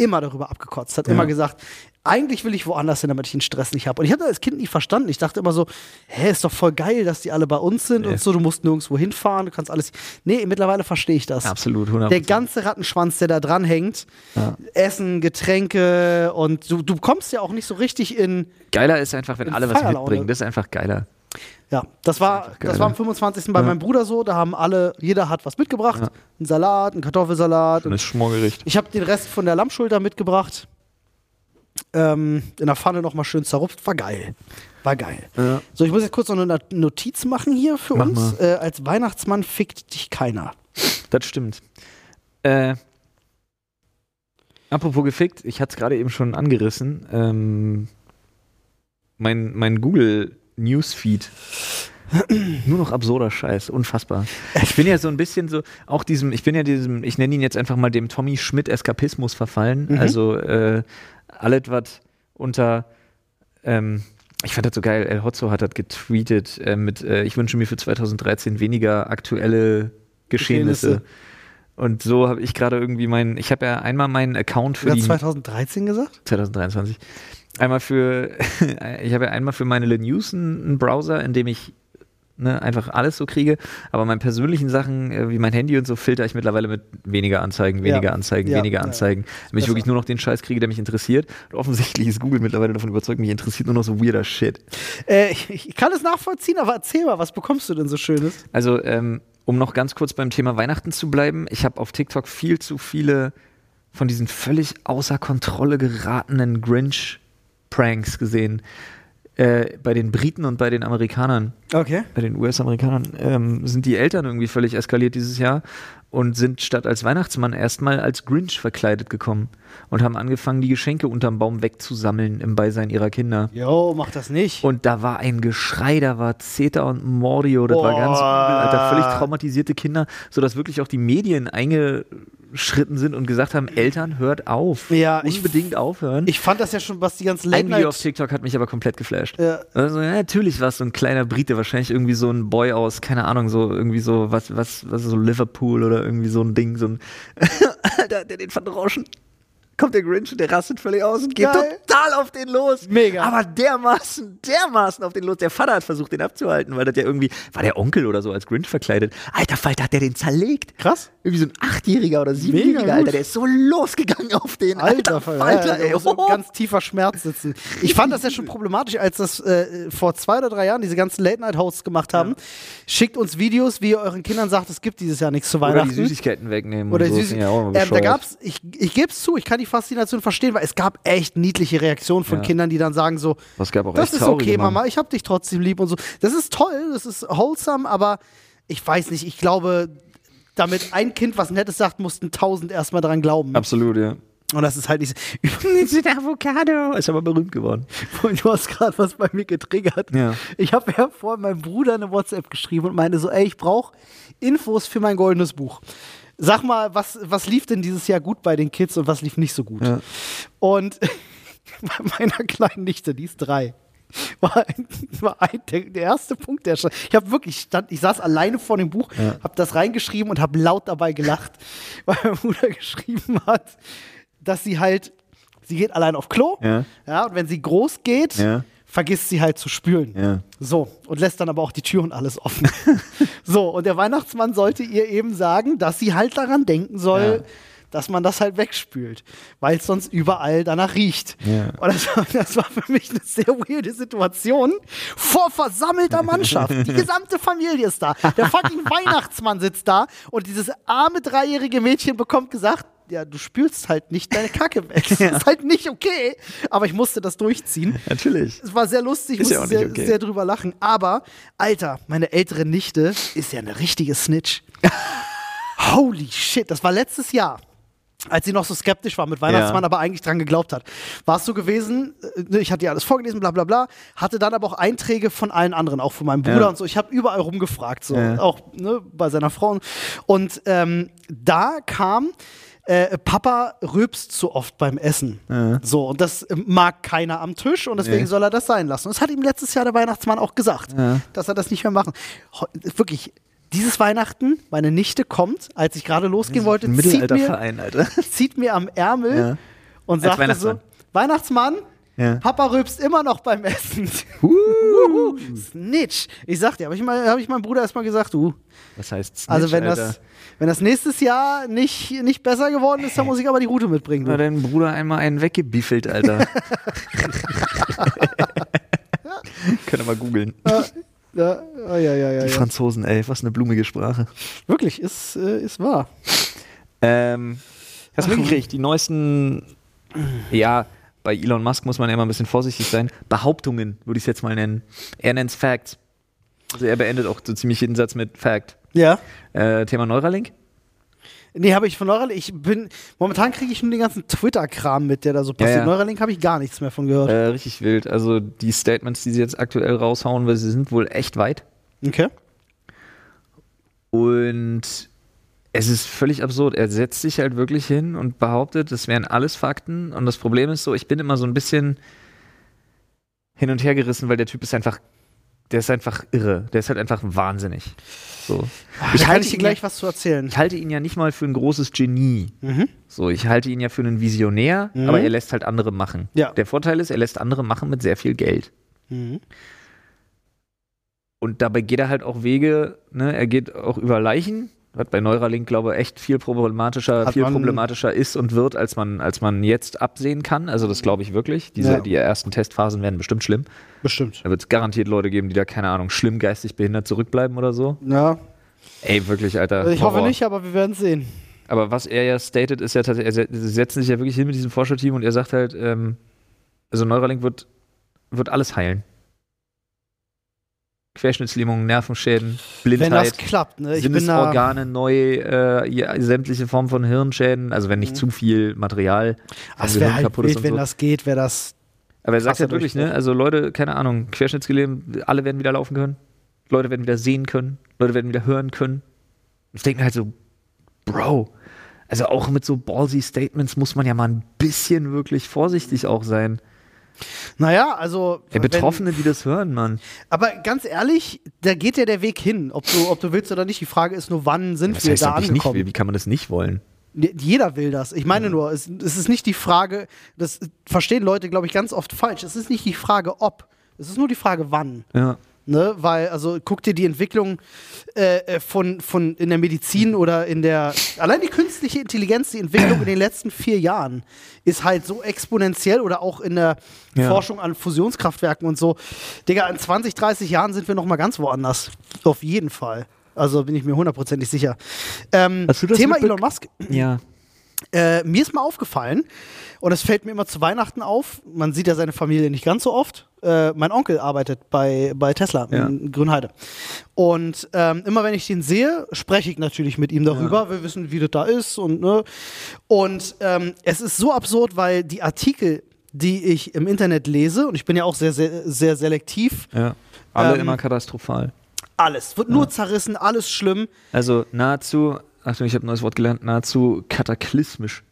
immer darüber abgekotzt, hat Ja. immer gesagt, eigentlich will ich woanders hin, damit ich den Stress nicht habe. Und ich habe das als Kind nicht verstanden. Ich dachte immer so, hä, ist doch voll geil, dass die alle bei uns sind Nee. und so, du musst nirgendwo hinfahren, du kannst alles. Nee, mittlerweile verstehe ich das. Absolut, 100 Der ganze Rattenschwanz, der da dran hängt, Essen, Getränke und du, du kommst ja auch nicht so richtig in. Geiler ist einfach, wenn alle was mitbringen. Das ist einfach geiler. Ja, das war, geil, das war am ne? 25. bei Ja. meinem Bruder so, da haben alle, jeder hat was mitgebracht. Ja. Einen Salat, einen Kartoffelsalat. Schönes Schmorgericht. Ich habe den Rest von der Lammschulter mitgebracht. Ähm, in der Pfanne nochmal schön zerrupft. War geil. War geil. Ja. So, ich muss jetzt kurz noch eine Notiz machen hier für Mach uns. Äh, als Weihnachtsmann fickt dich keiner. Das stimmt. Äh, apropos gefickt, ich hatte es gerade eben schon angerissen. Ähm, mein, mein Google Newsfeed. Nur noch absurder Scheiß, unfassbar. Ich bin ja so ein bisschen so, auch diesem, ich bin ja diesem, ich nenne ihn jetzt einfach mal dem Tommy Schmidt Eskapismus verfallen. Mhm. Also äh, alles, was unter, ähm, ich fand das so geil, El Hotzo hat das getweetet äh, mit, äh, ich wünsche mir für 2013 weniger aktuelle Geschehnisse. Geschehnisse. Und so habe ich gerade irgendwie meinen, ich habe ja einmal meinen Account für Du hast 2013 gesagt? 2023. Einmal für, [LAUGHS] ich habe ja einmal für meine News einen Browser, in dem ich ne, einfach alles so kriege, aber meine persönlichen Sachen, äh, wie mein Handy und so, filter ich mittlerweile mit weniger Anzeigen, weniger Ja. Anzeigen, Ja, weniger. Anzeigen, damit ich wirklich nur noch den Scheiß kriege, der mich interessiert. Und offensichtlich ist Google mittlerweile davon überzeugt, mich interessiert nur noch so weirder Shit. Äh, ich, ich kann es nachvollziehen, aber erzähl mal, was bekommst du denn so Schönes? Also, ähm, um noch ganz kurz beim Thema Weihnachten zu bleiben, ich habe auf TikTok viel zu viele von diesen völlig außer Kontrolle geratenen Grinch-Pranks gesehen. Äh, bei den Briten und bei den Amerikanern, Okay. bei den US-Amerikanern, ähm, sind die Eltern irgendwie völlig eskaliert dieses Jahr und sind statt als Weihnachtsmann erstmal als Grinch verkleidet gekommen und haben angefangen, die Geschenke unterm Baum wegzusammeln im Beisein ihrer Kinder. Jo, mach das nicht. Und da war ein Geschrei, da war Zeta und Mordio, das war ganz übel, Alter, völlig traumatisierte Kinder, sodass wirklich auch die Medien eingeschritten sind und gesagt haben, Eltern, hört auf. Ja, ich- Unbedingt aufhören. ich fand das ja schon, was die ganzen ein Video auf. TikTok hat mich aber komplett geflasht. Ja. Also, ja, natürlich war es so ein kleiner Brite, wahrscheinlich irgendwie so ein Boy aus, keine Ahnung, so irgendwie so, was, was, was so Liverpool oder irgendwie so ein Ding, so ein [LAUGHS] Alter, der den verdroschen. Kommt der Grinch und der rastet völlig aus und geht Geil. total auf den los. Mega. Aber dermaßen, dermaßen auf den los. Der Vater hat versucht, den abzuhalten, weil das ja irgendwie, war der Onkel oder so als Grinch verkleidet. Alter Falter, hat der den zerlegt. Krass. Irgendwie so ein Achtjähriger oder Siebenjähriger. Alter, der ist so losgegangen auf den. Alter, Alter Falter, ja, ey. so Oh. ganz tiefer Schmerz sitzen. Ich fand das ja schon problematisch, als das äh, vor zwei oder drei Jahren diese ganzen Late-Night-Hosts gemacht haben. Schickt uns Videos, wie ihr euren Kindern sagt, es gibt dieses Jahr nichts zu Oder Weihnachten. die Süßigkeiten wegnehmen. Oder so. Süß Das sind ja ähm, da gab's, ich, ich gebe es zu, ich kann die Faszination verstehen, weil es gab echt niedliche Reaktionen von Ja. Kindern, die dann sagen so, Es gab auch das echt ist okay, Mama. Ich hab dich trotzdem lieb und so. Das ist toll, das ist wholesome, aber ich weiß nicht, ich glaube, damit ein Kind was Nettes sagt, mussten tausend erstmal dran glauben. Absolut, ja. Und das ist halt nicht so. [LAUGHS] Ein Avocado. Ist aber berühmt geworden. Du hast gerade was bei mir getriggert. Ja. Ich habe ja vorhin meinem Bruder eine WhatsApp geschrieben und meinte so, ey, ich brauche Infos für mein goldenes Buch. Sag mal, was, was lief denn dieses Jahr gut bei den Kids und was lief nicht so gut? Ja. Und [LAUGHS] bei meiner kleinen Nichte, die ist drei, war, ein, war ein, der, der erste Punkt, der stand. Ich habe wirklich stand, ich saß alleine vor dem Buch, habe das reingeschrieben und habe laut dabei gelacht, [LAUGHS] weil mein Bruder geschrieben hat, dass sie halt, sie geht allein auf Klo, Ja. ja und wenn sie groß geht, Ja. Vergisst sie halt zu spülen. Ja. So, und lässt dann aber auch die Tür und alles offen. [LAUGHS] so, und der Weihnachtsmann sollte ihr eben sagen, dass sie halt daran denken soll, Ja. dass man das halt wegspült, weil es sonst überall danach riecht. Ja. Und das war, das war für mich eine sehr weirde Situation vor versammelter Mannschaft. Die gesamte Familie ist da. Der fucking [LAUGHS] Weihnachtsmann sitzt da und dieses arme dreijährige Mädchen bekommt gesagt, ja, du spülst halt nicht deine [LAUGHS] Kacke weg. Das ist halt nicht okay. Aber ich musste das durchziehen. Natürlich. Es war sehr lustig, ich ja musste nicht sehr, okay. sehr drüber lachen. Aber, Alter, meine ältere Nichte ist ja eine richtige Snitch. [LAUGHS] Holy shit, das war letztes Jahr. Als sie noch so skeptisch war mit Weihnachtsmann, Ja. aber eigentlich dran geglaubt hat. War es so gewesen, äh, ich hatte ihr alles vorgelesen, bla bla bla, hatte dann aber auch Einträge von allen anderen, auch von meinem Bruder Ja. und so. Ich habe überall rumgefragt, so, Ja. auch ne, bei seiner Frau. Und ähm, da kam, äh, Papa rülpst zu oft beim Essen. So, und das äh, mag keiner am Tisch und deswegen Nee. soll er das sein lassen. Und das hat ihm letztes Jahr der Weihnachtsmann auch gesagt, Ja. dass er das nicht mehr machen. Wirklich, dieses Weihnachten, meine Nichte kommt, als ich gerade losgehen wollte, zieht mir, Alter. [LAUGHS] zieht mir am Ärmel Ja. und Als sagt so, Weihnachtsmann. Ja. Papa rülpst immer noch beim Essen. Snitch. Ich sag dir, habe ich, mal- hab ich meinem Bruder erstmal gesagt, du, Was heißt Snitch, also wenn Alter? das, wenn das nächstes Jahr nicht, nicht besser geworden ist, dann muss ich aber die Route mitbringen. Hat Du. dein Bruder einmal einen weggebiefelt, Alter. [LAUGHS] Können wir mal googeln. Ja, ja, ja, ja, ja, Die. Franzosen, ey, was eine blumige Sprache. Wirklich, ist, äh, ist wahr. Ähm, hast du mitgekriegt, die neuesten, ja, bei Elon Musk muss man ja immer ein bisschen vorsichtig sein. Behauptungen würde ich es jetzt mal nennen. Er nennt es Facts. Also er beendet auch so ziemlich jeden Satz mit Fact. Ja. Äh, Thema Neuralink? Nee, habe ich von Neuralink, ich bin, momentan kriege ich nur den ganzen Twitter-Kram mit, der da so passiert. ja. Neuralink habe ich gar nichts mehr von gehört. Äh, richtig wild. Also die Statements, die sie jetzt aktuell raushauen, weil sie sind wohl echt weit. Okay. Und es ist völlig absurd. Er setzt sich halt wirklich hin und behauptet, das wären alles Fakten. Und das Problem ist so, ich bin immer so ein bisschen hin und her gerissen, weil der Typ ist einfach, der ist einfach irre. Der ist halt einfach wahnsinnig. So. Ich kann ich ihn gleich ja, was zu erzählen. ich halte ihn ja nicht mal für ein großes Genie. Mhm. So, ich halte ihn ja für einen Visionär, Mhm. aber er lässt halt andere machen. Ja. Der Vorteil ist, er lässt andere machen mit sehr viel Geld. Mhm. Und dabei geht er halt auch Wege, ne? er geht auch über Leichen, was bei Neuralink, glaube ich, echt viel problematischer, Hat viel problematischer ist und wird, als man, als man jetzt absehen kann. Also das glaube ich wirklich. Diese, Ja. Die ersten Testphasen werden bestimmt schlimm. Bestimmt. Da wird es garantiert Leute geben, die da, keine Ahnung, schlimm geistig behindert zurückbleiben oder so. Ja. Ey, wirklich, Alter. Also ich hoffe Horror. nicht, aber wir werden sehen. Aber was er ja stated, ist ja tatsächlich, er se- sie setzen sich ja wirklich hin mit diesem Forscherteam und er sagt halt, ähm, also Neuralink wird, wird alles heilen. Querschnittslähmungen, Nervenschäden, Wenn das Blindheit, klappt, ne? Ich. Sinnesorgane neu, äh, ja, sämtliche Formen von Hirnschäden, also wenn nicht zu viel Material Es Gehirn halt kaputt ist wild, und wenn so. das geht, wäre das. Aber er sagt ja wirklich, ne? Also Leute, keine Ahnung, Querschnittsgelähmt, alle werden wieder laufen können. Leute werden wieder sehen können. Leute werden wieder hören können. Ich denke halt so, Bro, also auch mit so ballsy Statements muss man ja mal ein bisschen wirklich vorsichtig auch sein. Naja, also. Der wenn- Betroffene, die das hören, Mann. Aber ganz ehrlich, da geht ja der Weg hin, ob du, ob du willst oder nicht. Die Frage ist nur, wann sind Was wir heißt da angekommen? Wie, wie kann man das nicht wollen? Jeder will das. Ich meine nur, es, es ist nicht die Frage, das verstehen Leute, glaube ich, ganz oft falsch. Es ist nicht die Frage, ob. Es ist nur die Frage, wann. Ja. Ne? Weil, also guck dir die Entwicklung äh, äh, von, von in der Medizin oder in der. Allein die künstliche Intelligenz, die Entwicklung in den letzten vier Jahren ist halt so exponentiell oder auch in der Ja. Forschung an Fusionskraftwerken und so. Digga, in 20, 30 Jahren sind wir noch mal ganz woanders. Auf jeden Fall. Also bin ich mir hundertprozentig sicher. Ähm, Thema Elon Musk. Ja. Äh, mir ist mal aufgefallen, und es fällt mir immer zu Weihnachten auf, man sieht ja seine Familie nicht ganz so oft. Äh, mein Onkel arbeitet bei, bei Tesla Ja. in Grünheide. Und ähm, immer wenn ich den sehe, spreche ich natürlich mit ihm darüber. Wir wissen, wie das da ist. Und, ne? und ähm, es ist so absurd, weil die Artikel, die ich im Internet lese, und ich bin ja auch sehr, sehr, sehr selektiv, ja. Alle Ähm, immer katastrophal. alles wird nur zerrissen, alles schlimm. Also nahezu, Achtung, ich habe ein neues Wort gelernt, nahezu kataklysmisch.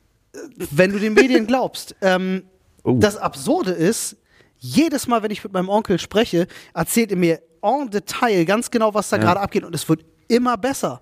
wenn du den Medien glaubst. Ähm, Oh. Das Absurde ist, jedes Mal, wenn ich mit meinem Onkel spreche, erzählt er mir en Detail ganz genau, was da Ja. gerade abgeht und es wird immer besser.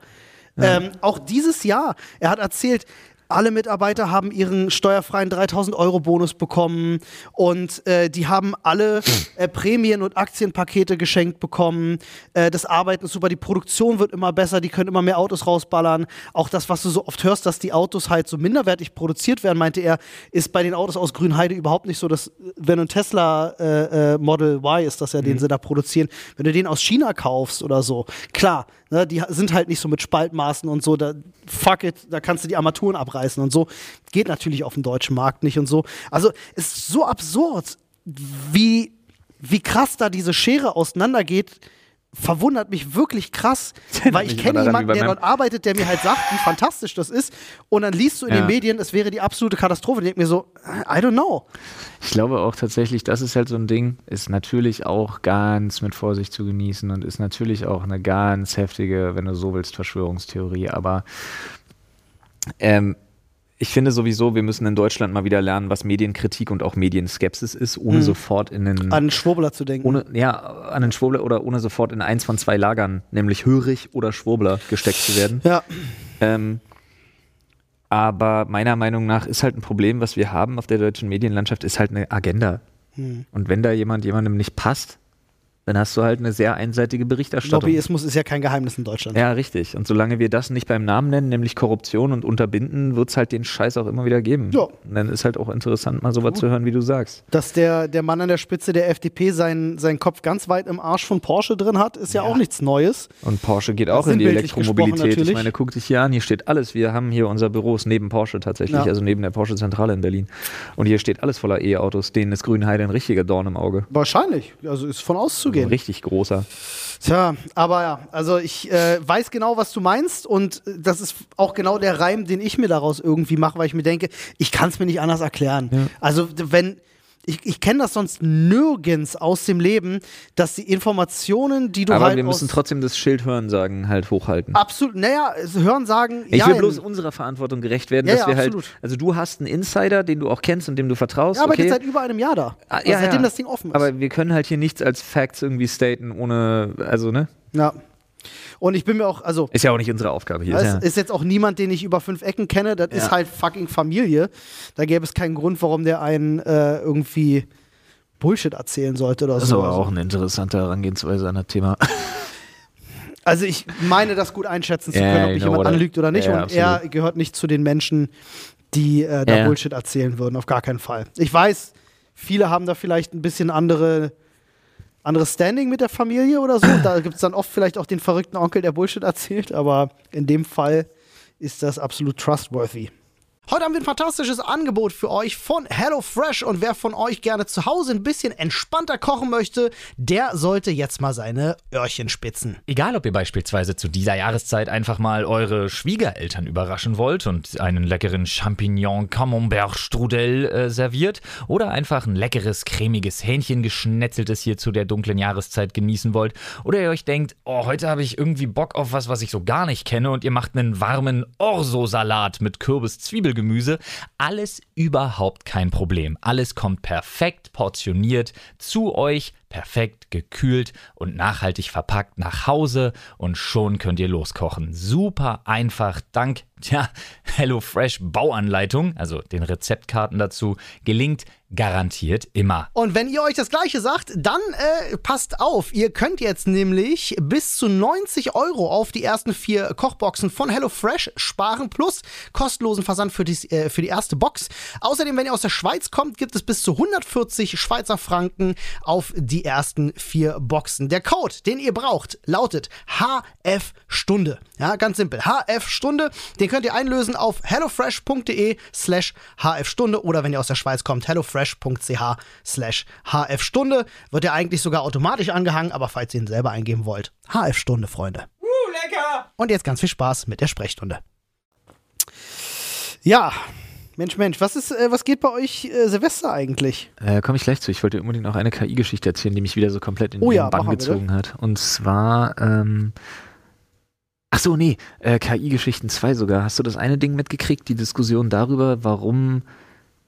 Ähm, auch dieses Jahr, er hat erzählt, alle Mitarbeiter haben ihren steuerfreien 3000 Euro Bonus bekommen und äh, die haben alle äh, Prämien und Aktienpakete geschenkt bekommen. Äh, das Arbeiten ist super, die Produktion wird immer besser, die können immer mehr Autos rausballern. Auch das, was du so oft hörst, dass die Autos halt so minderwertig produziert werden, meinte er, ist bei den Autos aus Grünheide überhaupt nicht so, dass wenn du ein Tesla äh, äh, Model Y ist, das ja den sie da produzieren, wenn du den aus China kaufst oder so, klar, ne, die sind halt nicht so mit Spaltmaßen und so, da fuck it, da kannst du die Armaturen abreißen und so. Geht natürlich auf dem deutschen Markt nicht und so. Also es ist so absurd, wie, wie krass da diese Schere auseinandergeht. Verwundert mich wirklich krass, [LAUGHS] weil ich kenne jemanden, der dort arbeitet, der mir halt sagt, wie fantastisch das ist. Und dann liest du in Ja. den Medien, es wäre die absolute Katastrophe. Ich denke mir so, I don't know. Ich glaube auch tatsächlich, das ist halt so ein Ding, ist natürlich auch ganz mit Vorsicht zu genießen und ist natürlich auch eine ganz heftige, wenn du so willst, Verschwörungstheorie. Aber ähm, ich finde sowieso, wir müssen in Deutschland mal wieder lernen, was Medienkritik und auch Medienskepsis ist, ohne Mhm. sofort in den An Schwurbler zu denken. ohne, ja, an den Schwurbler oder ohne sofort in eins von zwei Lagern, nämlich hörig oder Schwurbler gesteckt zu werden. ja, Ähm, aber meiner Meinung nach ist halt ein Problem, was wir haben auf der deutschen Medienlandschaft, ist halt eine Agenda. Hm. Und wenn da jemand jemandem nicht passt, dann hast du halt eine sehr einseitige Berichterstattung. Lobbyismus ist ja kein Geheimnis in Deutschland. Ja, richtig. Und solange wir das nicht beim Namen nennen, nämlich Korruption und unterbinden, wird es halt den Scheiß auch immer wieder geben. Ja. Und dann ist halt auch interessant, mal sowas zu hören, wie du sagst. Dass der, der Mann an der Spitze der FDP seinen, seinen Kopf ganz weit im Arsch von Porsche drin hat, ist ja, auch nichts Neues. Und Porsche geht auch Das in die Elektromobilität. Ich meine, guck dich hier an, hier steht alles. Wir haben hier unser Büros neben Porsche tatsächlich, Ja. also neben der Porsche-Zentrale in Berlin. Und hier steht alles voller E-Autos. Denen ist Grünheide ein richtiger Dorn im Auge. Wahrscheinlich. Also ist von Ein auszugehen. richtig großer. Tja, aber ja, also ich äh, weiß genau, was du meinst und äh, das ist auch genau der Reim, den ich mir daraus irgendwie mache, weil ich mir denke, ich kann es mir nicht anders erklären. Also d- wenn ich, ich kenne das sonst nirgends aus dem Leben, dass die Informationen, die du Aber halt wir müssen trotzdem das Schild hören sagen, halt hochhalten. absolut, naja, es- hören sagen, Ich ja, will bloß unserer Verantwortung gerecht werden, Ja, dass ja, wir halt, absolut. also du hast einen Insider, den du auch kennst und dem du vertraust. ja, aber okay. jetzt seit über einem Jahr da, Ah, also seitdem das Ding offen ist. Aber wir können halt hier nichts als Facts irgendwie staten, ohne, also ne? ja. Und ich bin mir auch, also Ist ja auch nicht unsere Aufgabe hier. Es Ist ja, ist jetzt auch niemand, den ich über fünf Ecken kenne. Das ist halt fucking Familie. Da gäbe es keinen Grund, warum der einen äh, irgendwie Bullshit erzählen sollte oder das ist so. aber auch eine interessante Herangehensweise an das Thema. [LAUGHS] Also ich meine, das gut einschätzen zu Ja, können, ob mich know jemand anlügt oder nicht. Ja, Und er absolut. gehört nicht zu den Menschen, die äh, da Ja. Bullshit erzählen würden. Auf gar keinen Fall. Ich weiß, viele haben da vielleicht ein bisschen andere anderes Standing mit der Familie oder so. Da gibt es dann oft vielleicht auch den verrückten Onkel, der Bullshit erzählt, aber in dem Fall ist das absolut trustworthy. Heute haben wir ein fantastisches Angebot für euch von HelloFresh und wer von euch gerne zu Hause ein bisschen entspannter kochen möchte, der sollte jetzt mal seine Öhrchen spitzen. Egal, ob ihr beispielsweise zu dieser Jahreszeit einfach mal eure Schwiegereltern überraschen wollt und einen leckeren Champignon Camembert Strudel äh, serviert oder einfach ein leckeres cremiges Hähnchen geschnetzeltes hier zu der dunklen Jahreszeit genießen wollt oder ihr euch denkt, oh, heute habe ich irgendwie Bock auf was, was ich so gar nicht kenne und ihr macht einen warmen Orso-Salat mit Kürbis-Zwiebelgemüse alles überhaupt kein Problem. Alles kommt perfekt portioniert zu euch, perfekt gekühlt und nachhaltig verpackt nach Hause und schon könnt ihr loskochen. Super einfach, dank der [LAUGHS] HelloFresh Bauanleitung, also den Rezeptkarten dazu, gelingt garantiert immer. Und wenn ihr euch das gleiche sagt, dann äh, passt auf. Ihr könnt jetzt nämlich bis zu 90 Euro auf die ersten vier Kochboxen von HelloFresh sparen, plus kostenlosen Versand für die, äh, für die erste Box. Außerdem, wenn ihr aus der Schweiz kommt, gibt es bis zu 140 Schweizer Franken auf die ersten vier Boxen. Der Code, den ihr braucht, lautet HF Stunde. Ja, ganz simpel. HF Stunde. Den könnt ihr einlösen auf hellofresh.de slash HF Stunde oder wenn ihr aus der Schweiz kommt, hellofresh.ch slash HF Stunde. Wird ja eigentlich sogar automatisch angehangen, aber falls ihr ihn selber eingeben wollt, HF Stunde, Freunde. Uh, lecker! Und jetzt ganz viel Spaß mit der Sprechstunde. Ja, Mensch, Mensch, was ist, äh, was geht bei euch äh, Silvester eigentlich? Äh, Komme ich gleich zu. Ich wollte unbedingt noch eine KI-Geschichte erzählen, die mich wieder so komplett in Oh den ja, Bann gezogen hat. Und zwar, ähm, ach so, nee, äh, KI-Geschichten 2 sogar. Hast du das eine Ding mitgekriegt, die Diskussion darüber, warum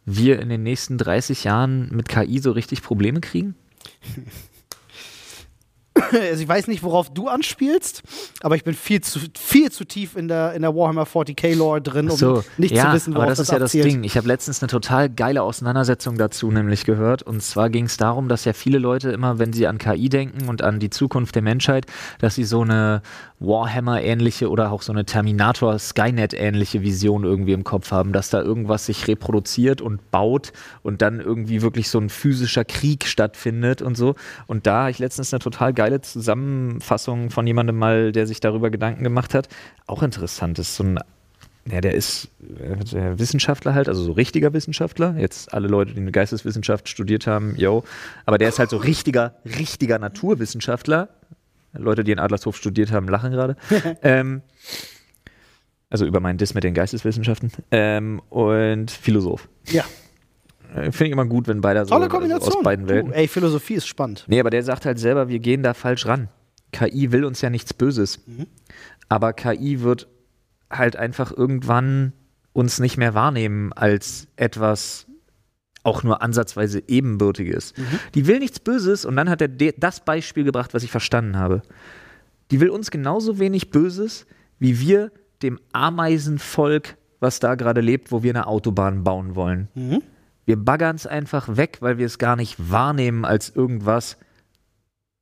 wir in den nächsten 30 Jahren mit KI so richtig Probleme kriegen? [LAUGHS] [COUGHS] Also ich weiß nicht, worauf du anspielst, aber ich bin viel zu, viel zu tief in der, in der Warhammer 40k Lore drin, um so, nicht ja, zu wissen, worauf aber das, ist ja das abzielt. Ding. Ich habe letztens eine total geile Auseinandersetzung dazu nämlich gehört. Und zwar ging es darum, dass ja viele Leute immer, wenn sie an KI denken und an die Zukunft der Menschheit, dass sie so eine Warhammer-ähnliche oder auch so eine Terminator-Skynet-ähnliche Vision irgendwie im Kopf haben, dass da irgendwas sich reproduziert und baut und dann irgendwie wirklich so ein physischer Krieg stattfindet und so. Und da habe ich letztens eine total geile Zusammenfassung von jemandem mal, der sich darüber Gedanken gemacht hat. Auch interessant. Ist so ein ja, der ist äh, der Wissenschaftler halt, also so richtiger Wissenschaftler. Jetzt alle Leute, die eine Geisteswissenschaft studiert haben, yo. Aber der ist halt so richtiger, richtiger Naturwissenschaftler. Leute, die in Adlershof studiert haben, lachen gerade. [LAUGHS] ähm, also über meinen Diss mit den Geisteswissenschaften. Ähm, und Philosoph. Ja, Äh, Finde ich immer gut, wenn beide so tolle Kombination. aus beiden Welten. Du, ey, Philosophie ist spannend. Nee, aber der sagt halt selber, wir gehen da falsch ran. KI will uns ja nichts Böses. Aber KI wird halt einfach irgendwann uns nicht mehr wahrnehmen als etwas auch nur ansatzweise ebenbürtiges. Die will nichts Böses und dann hat er das Beispiel gebracht, was ich verstanden habe. Die will uns genauso wenig Böses, wie wir dem Ameisenvolk, was da gerade lebt, wo wir eine Autobahn bauen wollen. Wir baggern es einfach weg, weil wir es gar nicht wahrnehmen als irgendwas,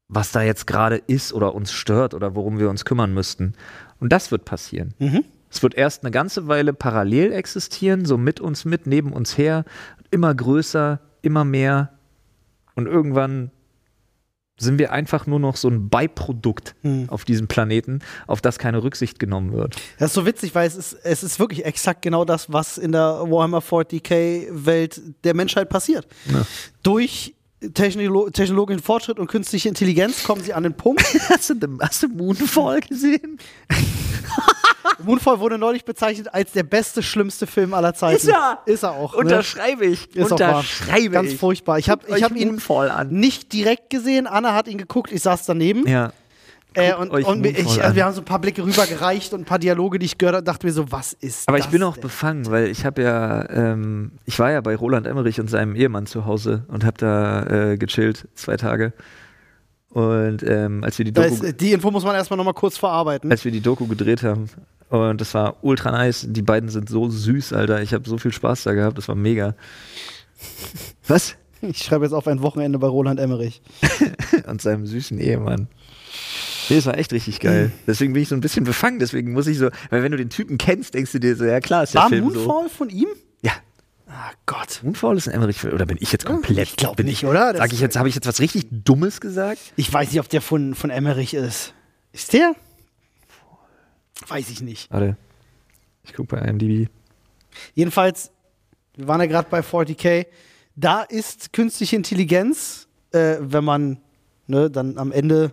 was da jetzt gerade ist oder uns stört oder worum wir uns kümmern müssten. Und das wird passieren. Mhm. Es wird erst eine ganze Weile parallel existieren, so mit uns mit, neben uns her, immer größer, immer mehr. Und irgendwann sind wir einfach nur noch so ein Beiprodukt Hm. auf diesem Planeten, auf das keine Rücksicht genommen wird. Das ist so witzig, weil es ist, es ist wirklich exakt genau das, was in der Warhammer 40k-Welt der Menschheit passiert. Durch Technolo technologischen Fortschritt und künstliche Intelligenz kommen sie an den Punkt. [LAUGHS] Hast du, hast du Moonfall gesehen? [LAUGHS] Moonfall wurde neulich bezeichnet als der beste, schlimmste Film aller Zeiten. Ist er? Ist er auch. Ne? Unterschreibe ich. Ist. Unterschreibe Ganz ich. furchtbar. Ich habe ich hab ihn an. nicht direkt gesehen. Anna hat ihn geguckt, ich saß daneben. Ja. äh, und und ich, also wir haben so ein paar Blicke rübergereicht und ein paar Dialoge, die ich gehört habe, dachte mir so, was ist Aber das ich bin auch denn? befangen, weil ich habe ja, ähm, ich war ja bei Roland Emmerich und seinem Ehemann zu Hause und habe da äh, gechillt zwei Tage. Und ähm, als wir die Doku, ist, die Info muss man erstmal nochmal kurz verarbeiten. als wir die Doku gedreht haben und das war ultra nice. Die beiden sind so süß, Alter. Ich habe so viel Spaß da gehabt. Das war mega. [LAUGHS] Was? Ich schreibe jetzt auf ein Wochenende bei Roland Emmerich. [LAUGHS] und seinem süßen Ehemann. Nee, das war echt richtig geil. Deswegen bin ich so ein bisschen befangen. Deswegen muss ich so, weil wenn du den Typen kennst, denkst du dir so, ja klar, ist der War Film so. Moonfall von ihm? Ja. Ah Gott. Moonfall ist ein Emmerich-Film. Oder bin ich jetzt komplett? Ich glaub bin nicht, oder? Das- Sag ich jetzt, habe ich jetzt was richtig Dummes gesagt? Ich weiß nicht, ob der von, von Emmerich ist. Ist der? Weiß ich nicht. Warte. Ich gucke bei IMDb. Jedenfalls, wir waren ja gerade bei 40k. Da ist künstliche Intelligenz, äh, wenn man ne, dann am Ende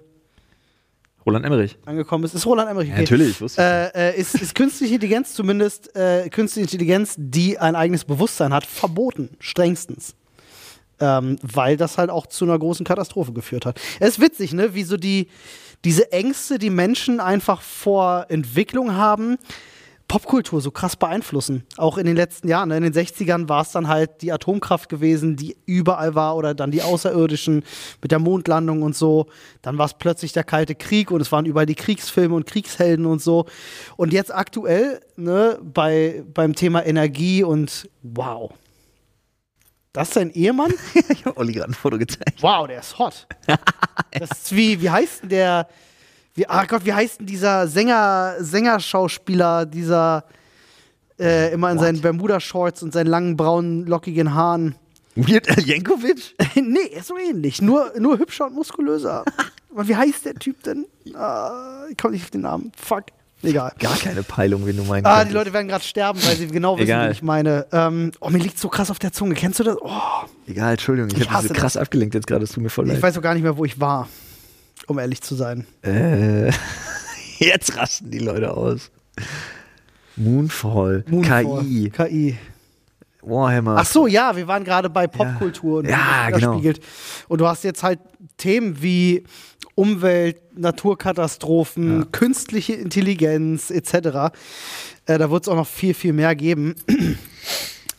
Roland Emmerich. angekommen ist, ist Roland Emmerich. Ja, okay. natürlich, wusste ich. Äh, äh, ist, ist künstliche Intelligenz zumindest äh, künstliche Intelligenz, die ein eigenes Bewusstsein hat, verboten, strengstens. Ähm, weil das halt auch zu einer großen Katastrophe geführt hat. Es ist witzig, ne? Wie so die, diese Ängste, die Menschen einfach vor Entwicklung haben, Popkultur so krass beeinflussen. Auch in den letzten Jahren. Ne? In den 60ern war es dann halt die Atomkraft gewesen, die überall war, oder dann die Außerirdischen mit der Mondlandung und so. Dann war es plötzlich der Kalte Krieg und es waren überall die Kriegsfilme und Kriegshelden und so. Und jetzt aktuell, ne, bei, beim Thema Energie und wow. Das ist dein Ehemann? ich [LAUGHS] habe Olli gerade ein Foto gezeigt. Wow, der ist hot. [LAUGHS] Das ist wie, wie heißt denn der, wie, ah Gott, wie heißt denn dieser Sänger, Sängerschauspieler, dieser äh, immer in seinen Bermuda-Shorts und seinen langen, braunen, lockigen Haaren? Weird Al Jankovic? [LAUGHS] nee, er ist so ähnlich, nur, nur hübscher und muskulöser. Aber wie heißt der Typ denn? Ah, ich komme nicht auf den Namen. Fuck. Egal. Gar keine Peilung, wenn du meinst. Ah, die Leute werden gerade sterben, weil sie genau wissen, Egal. wie ich meine. Ähm, oh, mir liegt so krass auf der Zunge. Kennst du das? Oh, Egal, Entschuldigung, ich, Ich habe so krass abgelenkt jetzt gerade, es tut mir voll ich leid. weiß auch gar nicht mehr, wo ich war, um ehrlich zu sein. Äh, [LAUGHS] jetzt rasten die Leute aus. Moonfall, Moonfall. KI, KI. Warhammer. Ach so, ja, wir waren gerade bei Popkultur und wie Ja, genau. Und du hast jetzt halt Themen wie Umwelt, Naturkatastrophen, künstliche Intelligenz etc. Äh, da wird es auch noch viel, viel mehr geben. [CLEARS THROAT]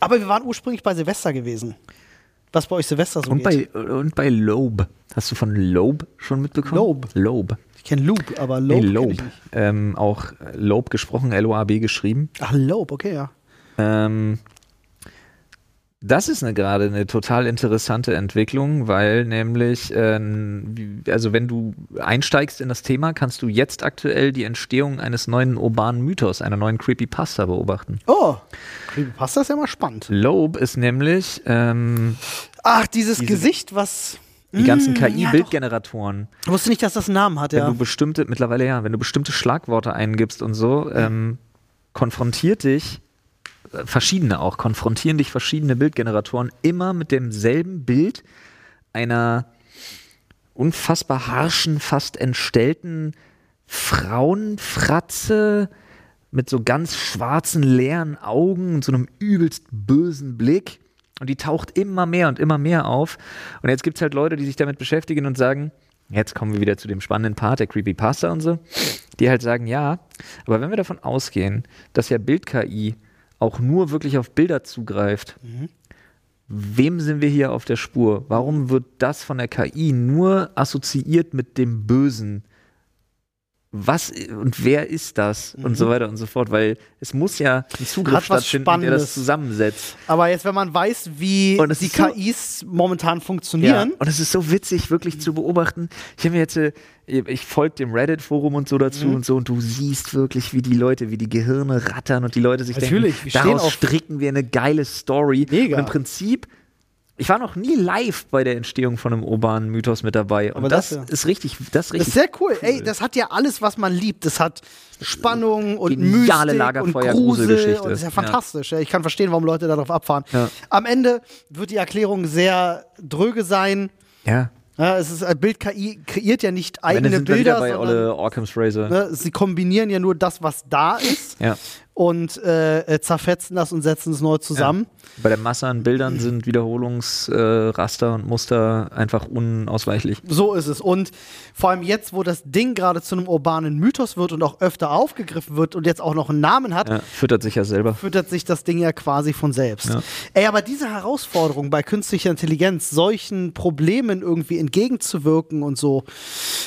Aber wir waren ursprünglich bei Silvester gewesen. Was bei euch Silvester so und, geht. bei, und bei Loeb. Hast du von Loeb schon mitbekommen? Loeb? Loeb. ich kenne Loop, aber Nee, Loeb. ich nicht. Ähm, auch Loeb gesprochen, L-O-A-B geschrieben. Ach, Loop, okay, ja. Ähm, das ist eine, gerade eine total interessante Entwicklung, weil nämlich, ähm, also wenn du einsteigst in das Thema, kannst du jetzt aktuell die Entstehung eines neuen urbanen Mythos, einer neuen Creepypasta beobachten. Oh, Creepypasta ist ja mal spannend. Loeb ist nämlich ähm, Ach, dieses Diese- Gesicht, was. die ganzen Mm, ja, KI-Bildgeneratoren. Ich wusste nicht, dass das einen Namen hat, Wenn ja. du bestimmte, mittlerweile ja, wenn du bestimmte Schlagworte eingibst und so, ähm, konfrontiert dich, verschiedene auch, konfrontieren dich verschiedene Bildgeneratoren immer mit demselben Bild einer unfassbar harschen, fast entstellten Frauenfratze mit so ganz schwarzen, leeren Augen und so einem übelst bösen Blick. Und die taucht immer mehr und immer mehr auf. Und jetzt gibt es halt Leute, die sich damit beschäftigen und sagen, jetzt kommen wir wieder zu dem spannenden Part der Creepypasta und so, die halt sagen, ja, aber wenn wir davon ausgehen, dass ja Bild-KI auch nur wirklich auf Bilder zugreift, wem sind wir hier auf der Spur? Warum wird das von der KI nur assoziiert mit dem Bösen? Was und wer ist das? Und so weiter und so fort, weil es muss ja ein Zugriff stattfinden, der das Spannendes. zusammensetzt. Aber jetzt, wenn man weiß, wie die so- KIs momentan funktionieren, Und es ist so witzig, wirklich zu beobachten. Ich habe mir jetzt, äh, ich folge dem Reddit-Forum und so dazu Mhm. und so, und du siehst wirklich, wie die Leute, wie die Gehirne rattern und die Leute sich Natürlich, denken, daraus stricken wir eine geile Story. Mega. Und im Prinzip, ich war noch nie live bei der Entstehung von einem urbanen Mythos mit dabei. Und Aber das, das ja. ist richtig, das ist das richtig. ist sehr cool. Ey, das hat ja alles, was man liebt. Das hat Spannung und Geniale Mystik und Lagerfeuer- Grusel Gruselgeschichte. und das ist ja fantastisch. Ja. Ich kann verstehen, warum Leute darauf abfahren. Ja. Am Ende wird die Erklärung sehr dröge sein. ja. Ja, es ist äh, Bild-KI kreiert ja nicht eigene Bilder, bei sondern ne, sie kombinieren ja nur das, was da ist Ja. Und äh, äh, zerfetzen das und setzen es neu zusammen. Bei der Masse an Bildern sind Wiederholungsraster äh, und Muster einfach unausweichlich. So ist es. Und vor allem jetzt, wo das Ding gerade zu einem urbanen Mythos wird und auch öfter aufgegriffen wird und jetzt auch noch einen Namen hat, Ja, füttert sich ja selber. füttert sich das Ding ja quasi von selbst. Ja. Ey, aber diese Herausforderung bei künstlicher Intelligenz, solchen Problemen irgendwie entgegenzuwirken und so.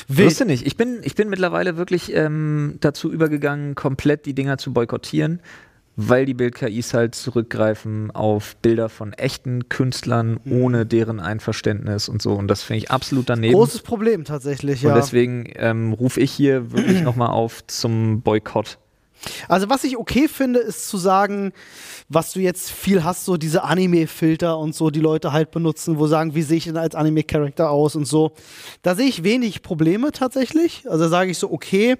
Wusste nicht. Ich bin, ich bin mittlerweile wirklich ähm, dazu übergegangen, komplett die Dinger zu boykottieren, weil die Bild-KIs halt zurückgreifen auf Bilder von echten Künstlern Mhm. ohne deren Einverständnis und so. Und das finde ich absolut daneben. Großes Problem tatsächlich, und ja. deswegen ähm, rufe ich hier wirklich [CLEARS THROAT] nochmal auf zum Boykott Also was ich okay finde, ist zu sagen, was du jetzt viel hast, so diese Anime-Filter und so, die Leute halt benutzen, wo sagen, wie sehe ich denn als Anime-Charakter aus und so. Da sehe ich wenig Probleme tatsächlich. Also sage ich so, okay,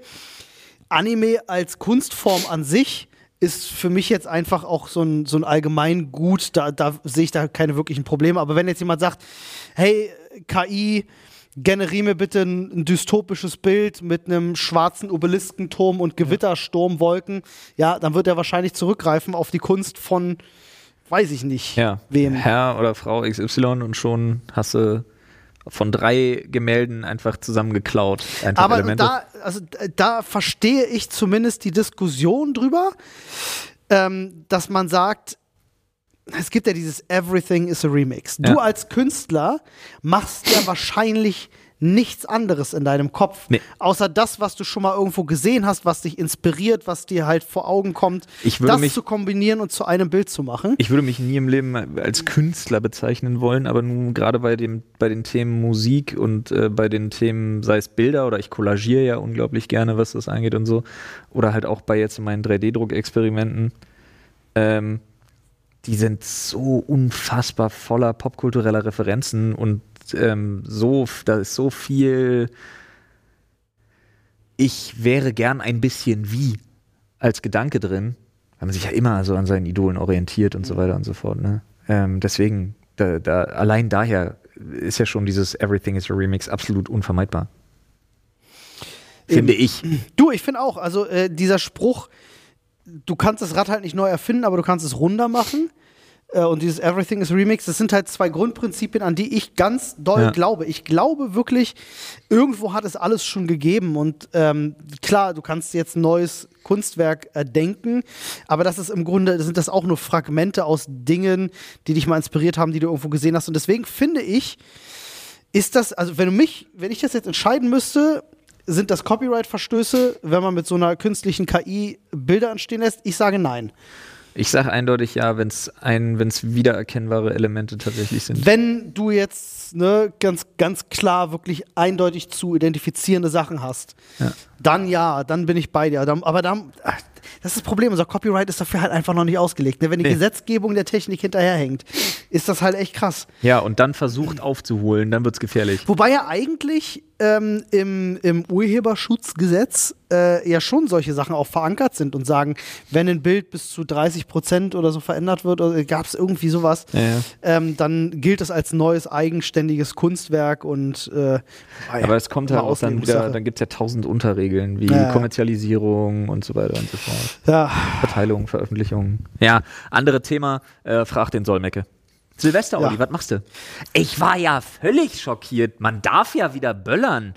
Anime als Kunstform an sich ist für mich jetzt einfach auch so ein, so ein allgemein gut, da, da sehe ich da keine wirklichen Probleme. Aber wenn jetzt jemand sagt, hey, KI, generiere mir bitte ein, ein, dystopisches Bild mit einem schwarzen Obeliskenturm und Gewittersturmwolken, ja, dann wird er wahrscheinlich zurückgreifen auf die Kunst von, weiß ich nicht, ja. wem. Herr oder Frau XY und schon hast du von drei Gemälden einfach zusammengeklaut. Einfach Aber Elemente. da, also, da verstehe ich zumindest die Diskussion drüber, ähm, dass man sagt, es gibt ja dieses Everything is a Remix. Du Ja. als Künstler machst ja wahrscheinlich nichts anderes in deinem Kopf, Nee. außer das, was du schon mal irgendwo gesehen hast, was dich inspiriert, was dir halt vor Augen kommt, das mich- zu kombinieren und zu einem Bild zu machen. Ich würde mich nie im Leben als Künstler bezeichnen wollen, aber nun gerade bei, dem, bei den Themen Musik und äh, bei den Themen, sei es Bilder oder ich kollagiere ja unglaublich gerne, was das angeht und so, oder halt auch bei jetzt meinen 3D-Druckexperimenten, ähm, die sind so unfassbar voller popkultureller Referenzen und ähm, so, da ist so viel, ich wäre gern ein bisschen wie als Gedanke drin, weil man sich ja immer so an seinen Idolen orientiert und so weiter und so fort. Ne? Ähm, deswegen, da, da, allein daher ist ja schon dieses Everything is a Remix absolut unvermeidbar. Finde ich. Du, ich finde auch, also äh, dieser Spruch, du kannst das Rad halt nicht neu erfinden, aber du kannst es runder machen. Äh, und dieses Everything is Remix, das sind halt zwei Grundprinzipien, an die ich ganz doll Ja. glaube. Ich glaube wirklich, irgendwo hat es alles schon gegeben. Und ähm, klar, du kannst jetzt ein neues Kunstwerk erdenken, aber das ist im Grunde, sind das auch nur Fragmente aus Dingen, die dich mal inspiriert haben, die du irgendwo gesehen hast. Und deswegen finde ich, ist das, also wenn du mich, wenn ich das jetzt entscheiden müsste, sind das Copyright-Verstöße, wenn man mit so einer künstlichen KI Bilder entstehen lässt? Ich sage nein. Ich sage eindeutig ja, wenn es ein, wenn's wiedererkennbare Elemente tatsächlich sind. Wenn du jetzt ne, ganz, ganz klar wirklich eindeutig zu identifizierende Sachen hast, Ja. Dann ja, dann bin ich bei dir. Aber dann, ach, das ist das Problem, unser Copyright ist dafür halt einfach noch nicht ausgelegt. Ne? Wenn die Nee. Gesetzgebung der Technik hinterherhängt, ist das halt echt krass. Ja, und dann versucht aufzuholen, dann wird es gefährlich. Wobei ja eigentlich ähm, im, im Urheberschutzgesetz äh, ja schon solche Sachen auch verankert sind und sagen, wenn ein Bild bis zu 30 Prozent oder so verändert wird, oder gab es irgendwie sowas, Ja, ja. Ähm, dann gilt es als neues eigenständiges Kunstwerk und äh, Aber es kommt halt immer auch dann wieder, dann gibt es ja tausend Unterregeln, wie Ja, ja. Kommerzialisierung und so weiter und so fort. ja, Verteilung, Veröffentlichung. Ja, andere Thema, äh, frag den Solmecke. Silvester, Olli, Ja. was machst du? Ich war ja völlig schockiert. Man darf ja wieder böllern.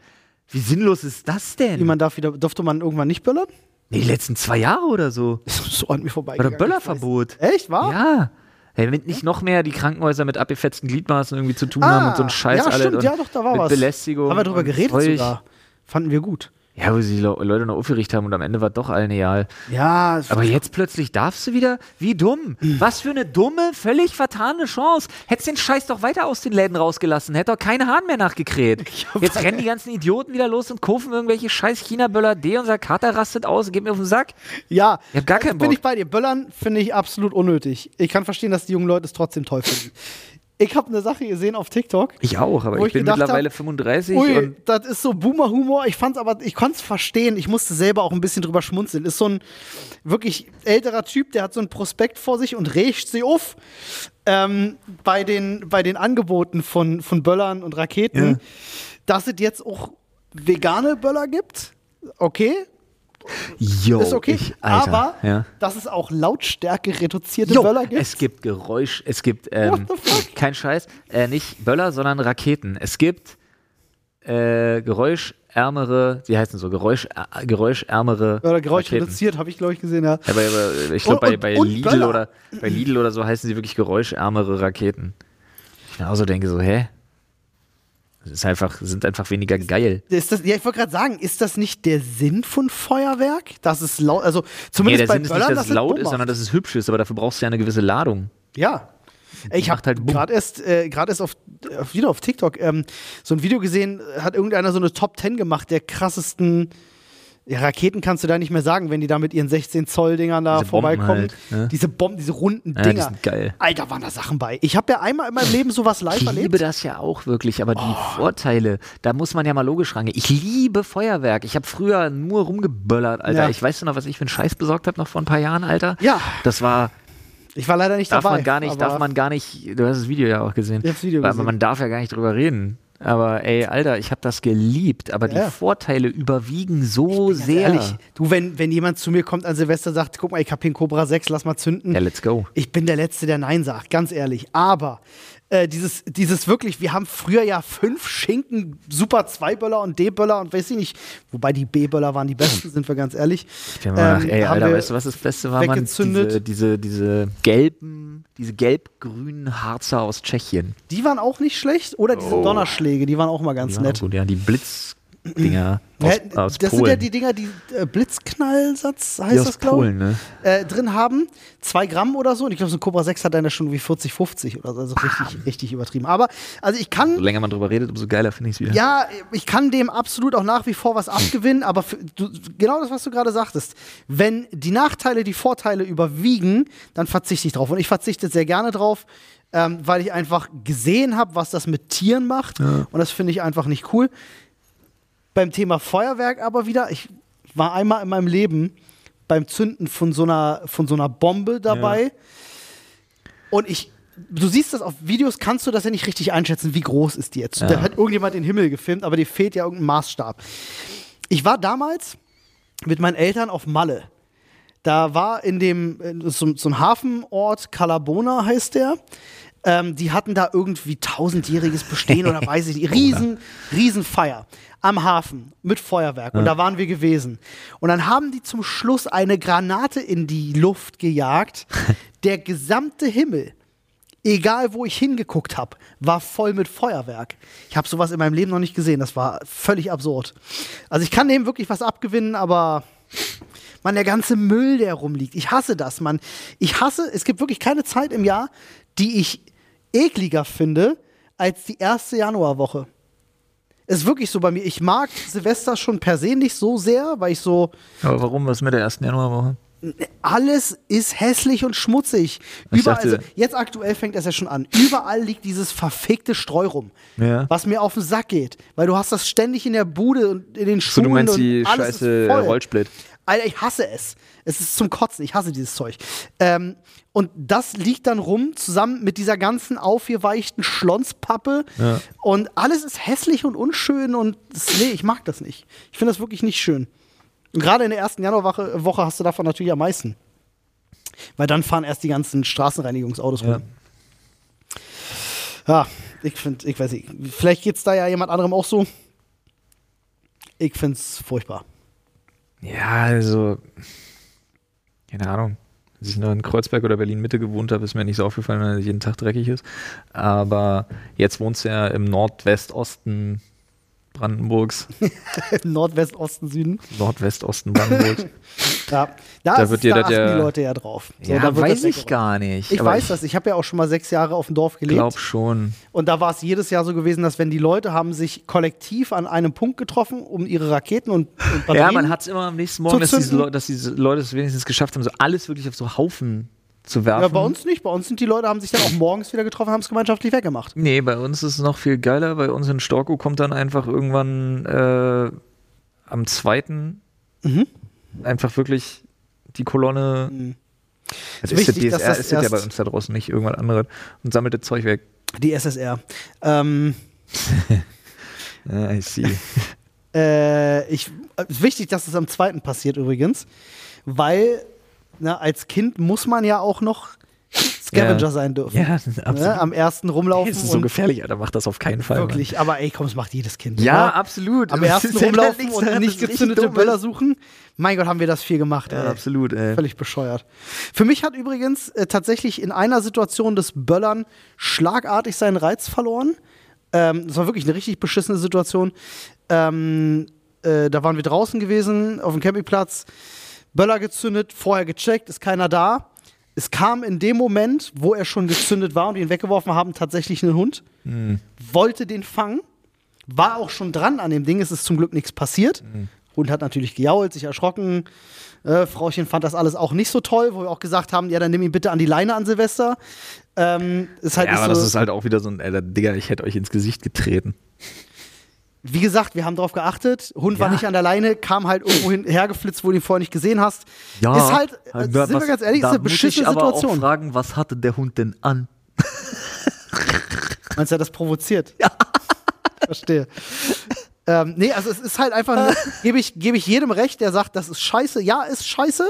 Wie sinnlos ist das denn? man darf wieder, durfte man irgendwann nicht böllern? Nee, die letzten zwei Jahre oder so. [LAUGHS] so an mir vorbei. Doch Böllerverbot. Echt, war? Ja. Hey, damit nicht noch mehr die Krankenhäuser mit abgefetzten Gliedmaßen irgendwie zu tun haben und so ein Scheiß Ah, ja, alle stimmt, und ja, doch, da war mit was. Belästigung. Haben wir drüber geredet Zeug. sogar. Fanden wir gut. Ja, wo sich die Le- Leute noch aufgeregt haben und am Ende war doch allen egal. Ja, Aber jetzt plötzlich darfst du wieder? Wie dumm. Was für eine dumme, völlig vertane Chance. Hättest den Scheiß doch weiter aus den Läden rausgelassen. Hätte doch keine Hahn mehr nachgekräht. [LAUGHS] Jetzt rennen die ganzen Idioten wieder los und kaufen irgendwelche scheiß China-Böller. D, unser Kater rastet aus, geht mir auf den Sack. ja. Ich hab gar keinen Bin Bock. ich bei dir. Böllern finde ich absolut unnötig. Ich kann verstehen, dass die jungen Leute es trotzdem toll finden. [LAUGHS] Ich habe eine Sache gesehen auf TikTok. Ich auch, aber ich, ich bin mittlerweile hab, 35 Ui, und das ist so Boomer-Humor. Ich fand's aber, ich konnte es verstehen. Ich musste selber auch ein bisschen drüber schmunzeln. Ist so ein wirklich älterer Typ, der hat so ein Prospekt vor sich und regt sie auf ähm, bei, den, bei den Angeboten von, von Böllern und Raketen, Ja. dass es jetzt auch vegane Böller gibt. Okay, jo, ist okay. ich, Alter, aber ja. dass es auch Lautstärke reduzierte Jo, Böller gibt. es gibt Geräusch, es gibt ähm, kein Scheiß, äh, nicht Böller, sondern Raketen. Es gibt äh, geräuschärmere, wie heißen so, Geräusch, äh, geräuschärmere Oder Geräusch Raketen. reduziert, habe ich glaube ich gesehen, ja. Ja, aber, aber ich glaube, bei, bei, Lidl oder, bei Lidl oder so heißen sie wirklich geräuschärmere Raketen. Ich mir auch so denke, so, hä? Ist einfach, sind einfach weniger geil. Ist das, ja, ich wollte gerade sagen, ist das nicht der Sinn von Feuerwerk? Dass es laut, also Nee, zumindest der bei Sinn ist Böllern, nicht, dass es laut ist, sondern dass es hübsch ist, aber dafür brauchst du ja eine gewisse Ladung. Ja. Ich habe halt gerade erst, äh, gerade erst auf, auf, wieder auf TikTok ähm, so ein Video gesehen, hat irgendeiner so eine Top 10 gemacht der krassesten Ja, Raketen kannst du da nicht mehr sagen, wenn die da mit ihren 16 Zoll Dingern da Diese vorbeikommen. halt, ne? Diese Bomben, diese runden Ja, die Dinger. sind geil. Alter, waren da Sachen bei. Ich habe ja einmal in meinem Leben sowas live Ich liebe erlebt. das ja auch wirklich, aber die Oh. Vorteile, da muss man ja mal logisch rangehen. Ich liebe Feuerwerk. Ich habe früher nur rumgeböllert, Alter. Ja. Ich weiß noch, was ich für einen Scheiß besorgt habe noch vor ein paar Jahren, Alter. Ja. Das war, Ich war leider nicht darf dabei. man gar nicht, aber darf man gar nicht, du hast das Video ja auch gesehen. Ich hab das Video aber gesehen. man darf ja gar nicht drüber reden. Aber ey, Alter, ich habe das geliebt, aber Ja. die Vorteile überwiegen so sehr. Ehrlich, du, wenn, wenn jemand zu mir kommt an Silvester sagt, guck mal, ich hab hier einen Cobra 6, lass mal zünden. Ja, let's go. Ich bin der Letzte, der Nein sagt, ganz ehrlich. Aber äh, dieses, dieses wirklich, wir haben früher ja fünf Schinken, Super 2-Böller und D-Böller und weiß ich nicht, wobei die B-Böller waren die besten, sind wir ganz ehrlich. Mal nach, Ähm, ey, Alter, weißt du, was das Beste war, Mann? Diese, diese, diese gelben, diese gelb-grünen Harzer aus Tschechien. Die waren auch nicht schlecht. Oder diese Oh. Donnerschläge, die waren auch mal ganz Ja, nett. gut, ja, die Blitzdinger aus, Hä, aus das Polen. sind ja die Dinger, die äh, Blitzknallsatz heißt das, glaube ich. Ne? äh, drin haben. Zwei Gramm oder so. Und ich glaube, so ein Cobra 6 hat dann schon wie 40, 50 oder so. Also richtig, richtig übertrieben. Aber, also ich kann. So länger man drüber redet, umso geiler finde ich es wieder. Ja, ich kann dem absolut auch nach wie vor was abgewinnen, aber für, du, genau das, was du gerade sagtest. Wenn die Nachteile die Vorteile überwiegen, dann verzichte ich drauf. Und ich verzichte sehr gerne drauf, ähm, weil ich einfach gesehen habe, was das mit Tieren macht. Und das finde ich einfach nicht cool. Beim Thema Feuerwerk aber wieder, ich war einmal in meinem Leben beim Zünden von so einer, von so einer Bombe dabei. Und ich, du siehst das auf Videos, kannst du das ja nicht richtig einschätzen, wie groß ist die jetzt. Da hat irgendjemand den Himmel gefilmt, aber dir fehlt ja irgendein Maßstab. Ich war damals mit meinen Eltern auf Malle. Da war in dem, so, so ein Hafenort, Calabona heißt der. Ähm, die hatten da irgendwie tausendjähriges Bestehen oder [LAUGHS] weiß ich nicht. Riesen, riesen Feier am Hafen mit Feuerwerk. Und da waren wir gewesen. Und dann haben die zum Schluss eine Granate in die Luft gejagt. [LAUGHS] Der gesamte Himmel egal wo ich hingeguckt habe, war voll mit Feuerwerk. Ich habe sowas in meinem Leben noch nicht gesehen. Das war völlig absurd. Also ich kann dem wirklich was abgewinnen, aber man, der ganze Müll, der rumliegt. Ich hasse das, Mann. Ich hasse, es gibt wirklich keine Zeit im Jahr, die ich ekliger finde als die erste Januarwoche. Ist wirklich so bei mir. Ich mag Silvester schon per se nicht so sehr, weil ich so, Aber warum? Was mit der ersten Januarwoche? alles ist hässlich und schmutzig. Ich Überall, dachte- also jetzt aktuell fängt das ja schon an. Überall liegt dieses verfickte Streu rum, Ja. was mir auf den Sack geht. Weil du hast das ständig in der Bude und in den So, Schuhen du meinst und die alles scheiße ist voll. Rollsplit. Alter, ich hasse es. Es ist zum Kotzen. Ich hasse dieses Zeug. Ähm, und das liegt dann rum, zusammen mit dieser ganzen aufgeweichten Schlonspappe. Ja. Und alles ist hässlich und unschön und nee, ich mag das nicht. Ich finde das wirklich nicht schön. Und gerade in der ersten Januarwoche Woche hast du davon natürlich am meisten. Weil dann fahren erst die ganzen Straßenreinigungsautos Ja. rum. Ja, ich finde, ich weiß nicht, vielleicht geht es da ja jemand anderem auch so. Ich finde es furchtbar. Ja, also, keine Ahnung. Als ich noch in Kreuzberg oder Berlin-Mitte gewohnt habe, ist mir nicht so aufgefallen, weil es jeden Tag dreckig ist. Aber jetzt wohnst du ja im Nordwestosten Brandenburgs. [LAUGHS] Nordwestosten, Süden. Nordwestosten Brandenburgs. [LAUGHS] Ja, da, Da wird dir da achten ja- die Leute ja drauf. So, ja, weiß ich gar nicht. Ich weiß das. Ich habe ja auch schon mal sechs Jahre auf dem Dorf Ich gelebt. glaube schon. Und da war es jedes Jahr so gewesen, dass wenn die Leute haben sich kollektiv an einem Punkt getroffen, um ihre Raketen und, und Ja, man hat es immer am nächsten Morgen, zu dass diese. Leute, dass diese Leute es wenigstens geschafft haben, so alles wirklich auf so Haufen zu werfen. Ja, bei uns nicht. Bei uns sind die Leute, haben sich dann auch morgens wieder getroffen, haben es gemeinschaftlich weggemacht. Nee, bei uns ist es noch viel geiler. Bei uns in Storkow kommt dann einfach irgendwann äh, am zweiten Mhm. einfach wirklich die Kolonne. Mhm. Das Ist wichtig, der dass DSR das ist das ja bei uns da draußen nicht irgendwas anderes und sammelt das Zeug weg. Die SSR. Ähm, Ja, [LAUGHS] I see. [LAUGHS] äh, ich, ist wichtig, dass es am zweiten passiert übrigens, weil na, als Kind muss man ja auch noch Scavenger Ja. sein dürfen. ja, absolut. Ne? Am ersten rumlaufen. das ist so gefährlich, Alter. Macht das auf keinen Fall. Wirklich, aber ey, komm, es macht jedes Kind. Mann. Ja, oder? absolut. Am ersten rumlaufen und daran, nicht gezündete Böller suchen. Mein Gott, haben wir das viel gemacht. Ja, ey. absolut, ey. Völlig bescheuert. Für mich hat übrigens äh, tatsächlich in einer Situation des Böllern schlagartig seinen Reiz verloren. Ähm, das war wirklich eine richtig beschissene Situation. Ähm, äh, da waren wir draußen gewesen, auf dem Campingplatz, Böller gezündet, vorher gecheckt, ist keiner da. Es kam in dem Moment, wo er schon gezündet war und ihn weggeworfen haben, tatsächlich ein Hund. Wollte den fangen, war auch schon dran an dem Ding, es ist zum Glück nichts passiert. Hund hat natürlich gejault, sich erschrocken. Äh, Frauchen fand das alles auch nicht so toll, wo wir auch gesagt haben, ja, dann nimm ihn bitte an die Leine an Silvester. Ähm, ist halt Ja, aber so, das ist halt auch wieder so ein, Alter, Digga, ich hätte euch ins Gesicht getreten. Wie gesagt, wir haben darauf geachtet. Hund war Ja. nicht an der Leine, kam halt irgendwo hin, hergeflitzt, wo du ihn vorher nicht gesehen hast. Ist halt, äh, sind wir ganz ehrlich, ist eine beschissene Situation. fragen, was hatte der Hund denn an? [LAUGHS] Meinst du, er hat das provoziert? Ja. [LAUGHS] Verstehe. Ähm, nee, also es ist halt einfach, [LAUGHS] gebe ich, gebe ich jedem recht, der sagt, das ist scheiße. Ja, ist scheiße.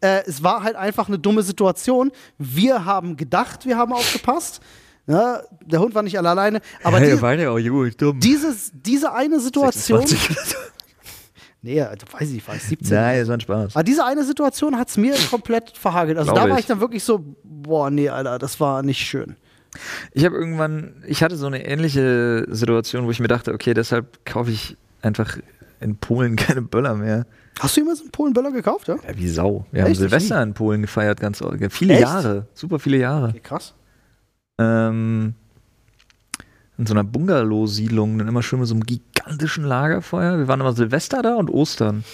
Äh, es war halt einfach eine dumme Situation. Wir haben gedacht, wir haben aufgepasst. Ja, der Hund war nicht alleine. Aber die, war ja auch gut, dumm. dieses, diese eine Situation. 26. [LAUGHS] Nee, also weiß ich, war ich 17. Nein, das war ein Spaß. Aber diese eine Situation hat es mir komplett verhagelt. Also Glaub da war ich. ich dann wirklich so, boah, nee, Alter, das war nicht schön. Ich habe irgendwann, ich hatte so eine ähnliche Situation, wo ich mir dachte, okay, deshalb kaufe ich einfach in Polen [LAUGHS] keine Böller mehr. Hast du jemals einen Polen-Böller gekauft, ja? Ja, wie Sau. Wir haben Echt? Ich Silvester in Polen gefeiert, ganz viele Echt? Jahre, super viele Jahre. Okay, krass. Ähm, in so einer Bungalow-Siedlung, dann immer schön mit so einem gigantischen Lagerfeuer. Wir waren immer Silvester da und Ostern.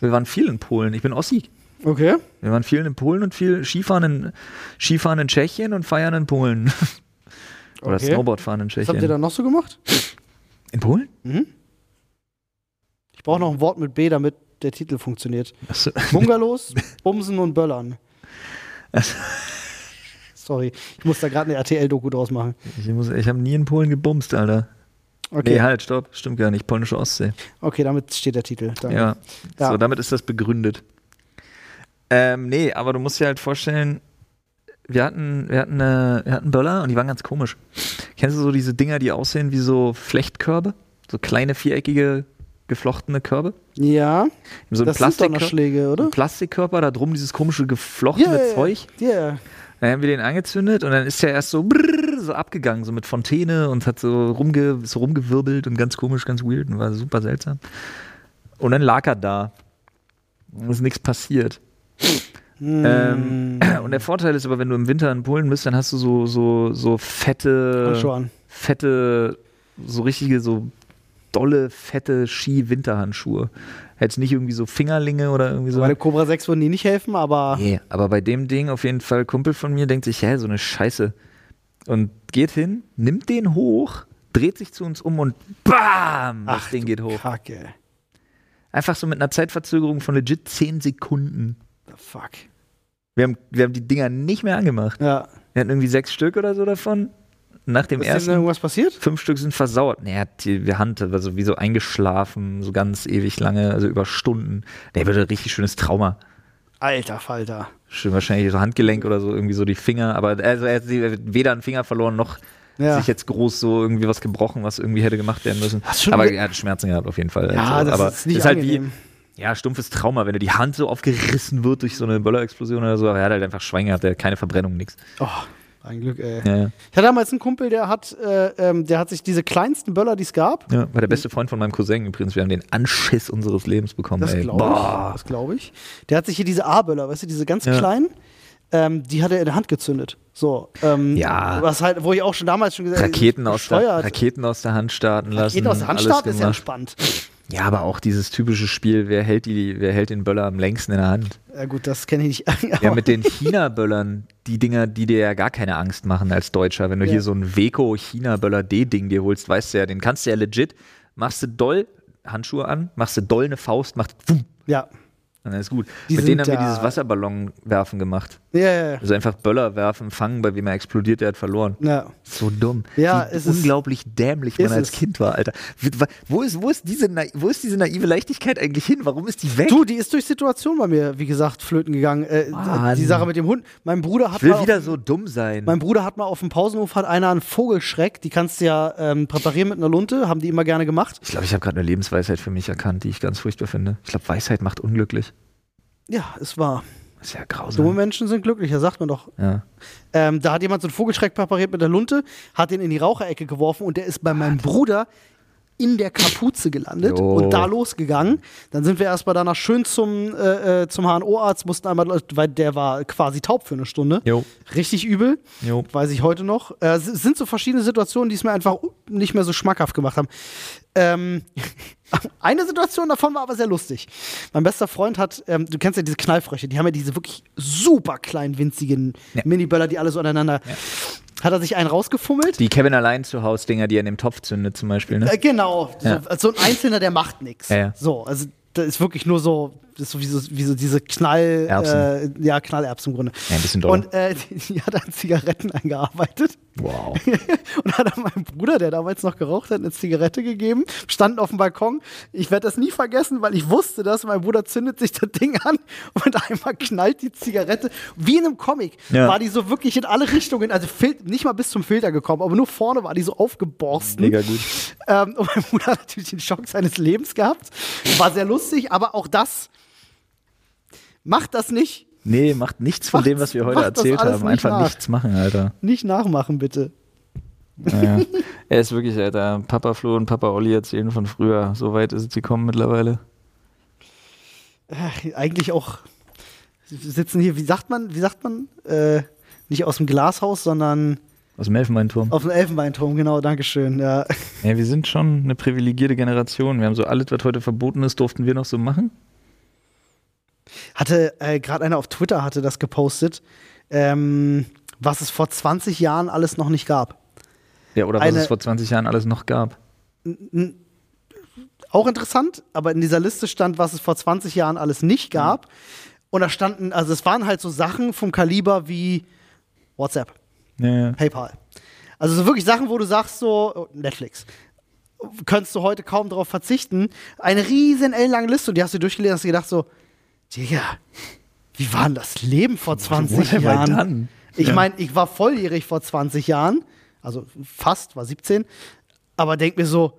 Wir waren viel in Polen. Ich bin Ossi. Okay. Wir waren viel in Polen und viel Skifahren in, Skifahren in Tschechien und feiern in Polen. [LAUGHS] Oder Okay. Snowboardfahren in Was habt ihr Tschechien. da noch so gemacht? In Polen? Ich brauche noch ein Wort mit B, damit der Titel funktioniert. Bungalows, [LAUGHS] Bumsen und Böllern. Also- Sorry, ich muss da gerade eine RTL-Doku draus machen. Ich, muss- ich habe nie in Polen gebumst, Alter. Okay, Nee, halt, stopp. Stimmt gar nicht. Polnische Ostsee. okay damit steht der Titel. Danke. Ja. Ja. So, damit ist das begründet. Ähm, nee, aber du musst dir halt vorstellen, wir hatten, wir hatten, äh, wir hatten Böller und die waren ganz komisch. Kennst du so diese Dinger, die aussehen wie so Flechtkörbe? So kleine, viereckige, geflochtene Körbe? Ja, So das sind Plastikkör- Donnerschläge, oder? ein Plastikkörper, da drum dieses komische geflochtene Ja, ja, ja. Zeug. Dann haben wir den angezündet und dann ist der erst so, brrr, so abgegangen, so mit Fontäne und hat so, rumge, so rumgewirbelt und ganz komisch, ganz weird und war super seltsam. Und dann lag er da. Und ist nichts passiert. Ähm, [CLEARS THROAT] und der Vorteil ist aber, wenn du im Winter in Polen bist, dann hast du so, so, so fette, fette, so richtige, so dolle, fette Ski-Winterhandschuhe. Jetzt nicht irgendwie so Fingerlinge oder irgendwie so. Bei der Cobra 6 würden die nicht helfen, aber Nee, aber bei dem Ding auf jeden Fall, Kumpel von mir denkt sich, hä, so eine Scheiße. Und geht hin, nimmt den hoch, dreht sich zu uns um und BAM! Das Ach, Ding geht hoch. Kacke. Einfach so mit einer Zeitverzögerung von legit 10 Sekunden. The fuck. Wir haben, wir haben die Dinger nicht mehr angemacht. Ja. Wir hatten irgendwie sechs Stück oder so davon. Nach dem Ist ersten, irgendwas passiert? fünf Stück sind versauert. Nee, hat die, Hand, also wie so eingeschlafen, so ganz ewig lange, also über Stunden. Der wird ein richtig schönes Trauma. Alter Falter. Schön, wahrscheinlich so Handgelenk oder so, irgendwie so die Finger. Aber also er hat weder einen Finger verloren, noch Ja. sich jetzt groß so irgendwie was gebrochen, was irgendwie hätte gemacht werden müssen. Aber er hat Schmerzen gehabt auf jeden Fall. Ja, Also, das aber ist nicht ist halt angenehm. wie, ja, stumpfes Trauma, wenn dir die Hand so aufgerissen wird durch so eine Böllerexplosion oder so. Aber er hat halt einfach Schwein gehabt, der hat keine Verbrennung, nix. Oh, ein Glück, ey. Ja, ja. Ich hatte damals einen Kumpel, der hat, äh, ähm, der hat sich diese kleinsten Böller, die es gab, ja, war der beste Freund von meinem Cousin übrigens. Wir haben den Anschiss unseres Lebens bekommen. das glaube ich, das glaube ich. Der hat sich hier diese A-Böller, weißt du, diese ganz kleinen, ähm, die hat er in der Hand gezündet. So, ähm, Ja. Was halt, wo ich auch schon damals schon gesagt habe, Raketen aus, der. Raketen aus der Hand starten lassen. Raketen aus der Hand starten ist ja entspannt. Ja, aber auch dieses typische Spiel, wer hält, die, wer hält den Böller am längsten in der Hand? Ja gut, das kenne ich nicht. [LAUGHS] Ja, mit den China-Böllern, die Dinger, die dir ja gar keine Angst machen als Deutscher. Wenn du Ja. hier so ein Weco China-Böller D-Ding dir holst, weißt du ja, den kannst du ja legit, machst du doll Handschuhe an, machst du doll eine Faust, macht wumm, ja. Und dann ist gut. Die mit denen haben wir dieses Wasserballonwerfen gemacht. Ja, ja, ja. Also einfach Böller werfen, fangen, bei wem er explodiert, der hat verloren. ja. So dumm. Ja, Wie es ist- unglaublich dämlich man ist als es. Kind war, Alter. Wo ist, wo, ist diese, wo ist diese naive Leichtigkeit eigentlich hin? Warum ist die weg? Du, die ist durch Situation bei mir, wie gesagt, flöten gegangen. Äh, Mann. die Sache mit dem Hund. Mein Bruder hat ich will mal wieder auf, so dumm sein. mein Bruder hat mal auf dem Pausenhof hat einer einen Vogelschreck. Die kannst du ja ähm, präparieren mit einer Lunte. Haben die immer gerne gemacht. Ich glaube, ich habe gerade eine Lebensweisheit für mich erkannt, die ich ganz furchtbar finde. Ich glaube, Weisheit macht unglücklich. Ja, es war. Ist ja Dumme grausam. Menschen sind glücklicher, sagt man doch. Ja. Ähm, da hat jemand so einen Vogelschreck präpariert mit der Lunte, hat den in die Raucherecke geworfen und der ist bei meinem Bruder in der Kapuze gelandet Jo. und da losgegangen. Dann sind wir erstmal danach schön zum, äh, äh, zum HNO-Arzt, mussten einmal, weil der war quasi taub für eine Stunde. Jo. Richtig übel. Jo. Weiß ich heute noch. Äh, es sind so verschiedene Situationen, die es mir einfach nicht mehr so schmackhaft gemacht haben. Ähm, [LAUGHS] eine Situation davon war aber sehr lustig. Mein bester Freund hat, ähm, du kennst ja diese Knallfrösche, die haben ja diese wirklich super kleinen, winzigen Ja. Mini-Böller, die alle so aneinander. Hat er sich einen rausgefummelt? Die Kevin allein zu Haus Dinger, die er in dem Topf zündet zum Beispiel, ne? Äh, genau, Ja. so, so ein Einzelner, der macht nichts. Ja, ja. So, also das ist wirklich nur so, das ist so wie so, wie so diese Knall. Äh, ja, Knallerbsen im Grunde. Ja, ein bisschen doll. Und äh, [LAUGHS] die, die hat an Zigaretten [LAUGHS] eingearbeitet. Wow. [LAUGHS] und hat dann meinem Bruder, der damals noch geraucht hat, eine Zigarette gegeben, standen auf dem Balkon. Ich werde das nie vergessen, weil ich wusste das. Mein Bruder zündet sich das Ding an und einmal knallt die Zigarette. Wie in einem Comic Ja. war die so wirklich in alle Richtungen, also nicht mal bis zum Filter gekommen, aber nur vorne war die so aufgeborsten. Mega gut. Ähm, und mein Bruder hat natürlich den Schock seines Lebens gehabt. War sehr lustig, aber auch das macht das nicht. Nee, macht nichts von Macht- dem, was wir heute erzählt haben. nicht Einfach nach. nichts machen, Alter. Nicht nachmachen, bitte. Naja. [LAUGHS] er ist wirklich, Alter. Papa Flo und Papa Olli erzählen von früher. So weit ist es gekommen mittlerweile. Äh, eigentlich auch wir sitzen hier, wie sagt man, wie sagt man? Äh, nicht aus dem Glashaus, sondern Aus dem Elfenbeinturm. auf dem Elfenbeinturm, genau, Dankeschön. Ja. Ja, wir sind schon eine privilegierte Generation. Wir haben so alles, was heute verboten ist, durften wir noch so machen. Hatte äh, gerade einer auf Twitter hatte das gepostet, ähm, was es vor 20 Jahren alles noch nicht gab. Ja, oder was Eine- es vor 20 Jahren alles noch gab. Auch interessant, aber in dieser Liste stand, was es vor 20 Jahren alles nicht gab. Und da standen, also es waren halt so Sachen vom Kaliber wie WhatsApp, Ja. PayPal. Also so wirklich Sachen, wo du sagst, so oh, Netflix. Könntest du heute kaum darauf verzichten. Eine riesen ellenlange Liste und die hast du durchgelesen und hast dir gedacht so, Digga, wie war denn das Leben vor 20 What have I Jahren? done? Ich Ja. meine, ich war volljährig vor 20 Jahren, also fast, war 17, aber denk mir so,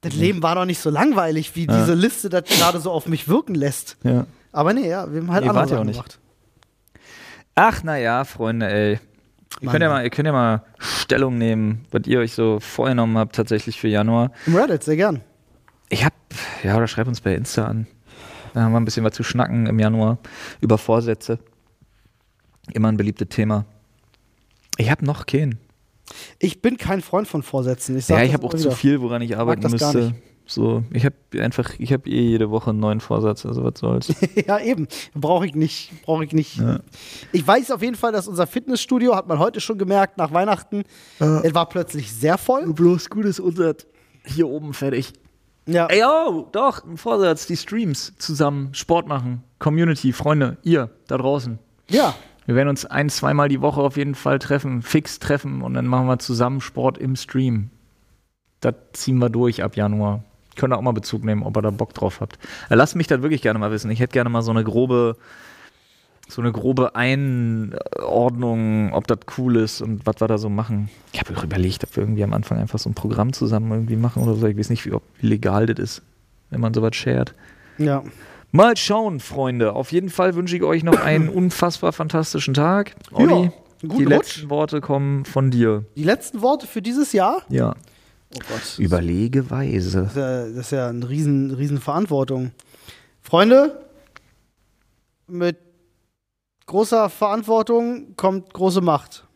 das Leben war doch nicht so langweilig, wie Ja. diese Liste das gerade so auf mich wirken lässt. ja. Aber nee, ja, wir haben halt Nee, andere Sachen nicht. gemacht. Ach, naja, Freunde, ey. Ihr Mann. könnt, ja mal, ihr könnt ja mal Stellung nehmen, was ihr euch so vorgenommen habt, tatsächlich für Januar. Im Reddit, sehr gern. Ich hab, ja, oder schreibt uns bei Insta an. Da haben wir ein bisschen was zu schnacken im Januar über Vorsätze. Immer ein beliebtes Thema. Ich hab noch keinen. Ich bin kein Freund von Vorsätzen. Ich sag Ja, ich habe auch immer zu wieder. viel, woran ich arbeiten gar müsste. So, ich habe einfach, ich habe eh jede Woche einen neuen Vorsatz, also was soll's. [LAUGHS] ja, eben. Brauche ich nicht. Brauche ich nicht. Ja. Ich weiß auf jeden Fall, dass unser Fitnessstudio, hat man heute schon gemerkt, nach Weihnachten, es war plötzlich sehr voll. Bloß gutes Unsatz. Hier oben fertig. Ja. Ey, oh, doch, ein Vorsatz, die Streams zusammen, Sport machen, Community, Freunde, ihr da draußen. ja. Wir werden uns ein, zweimal die Woche auf jeden Fall treffen, fix treffen und dann machen wir zusammen Sport im Stream. Das ziehen wir durch ab Januar. Könnt ihr auch mal Bezug nehmen, ob ihr da Bock drauf habt. Äh, Lasst mich das wirklich gerne mal wissen. Ich hätte gerne mal so eine grobe, so eine grobe Einordnung, ob das cool ist und was wir da so machen. Ich habe auch überlegt, ob wir irgendwie am Anfang einfach so ein Programm zusammen irgendwie machen oder so. Ich weiß nicht, wie, ob, wie legal das ist, wenn man sowas shared. Ja. Mal schauen, Freunde. Auf jeden Fall wünsche ich euch noch einen [CLEARS THROAT] unfassbar fantastischen Tag. Olli, Ja, die letzten Rutsch. Worte kommen von dir. Die letzten Worte für dieses Jahr? Ja. Oh Gott. Überlege weise. Das ist ja, das ist ja eine riesen, riesen Verantwortung. Freunde, mit großer Verantwortung kommt große Macht.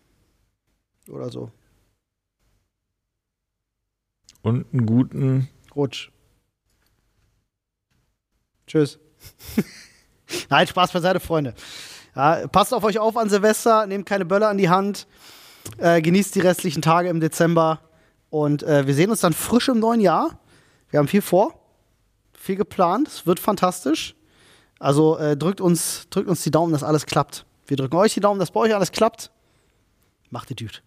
Oder so. Und einen guten. Rutsch. Tschüss. [LAUGHS] Nein, Spaß beiseite, Freunde. Ja, passt auf euch auf an Silvester, nehmt keine Böller an die Hand, äh, genießt die restlichen Tage im Dezember und äh, wir sehen uns dann frisch im neuen Jahr. Wir haben viel vor, viel geplant, es wird fantastisch. Also äh, drückt, uns, drückt uns die Daumen, dass alles klappt. Wir drücken euch die Daumen, dass bei euch alles klappt. Macht die Dude.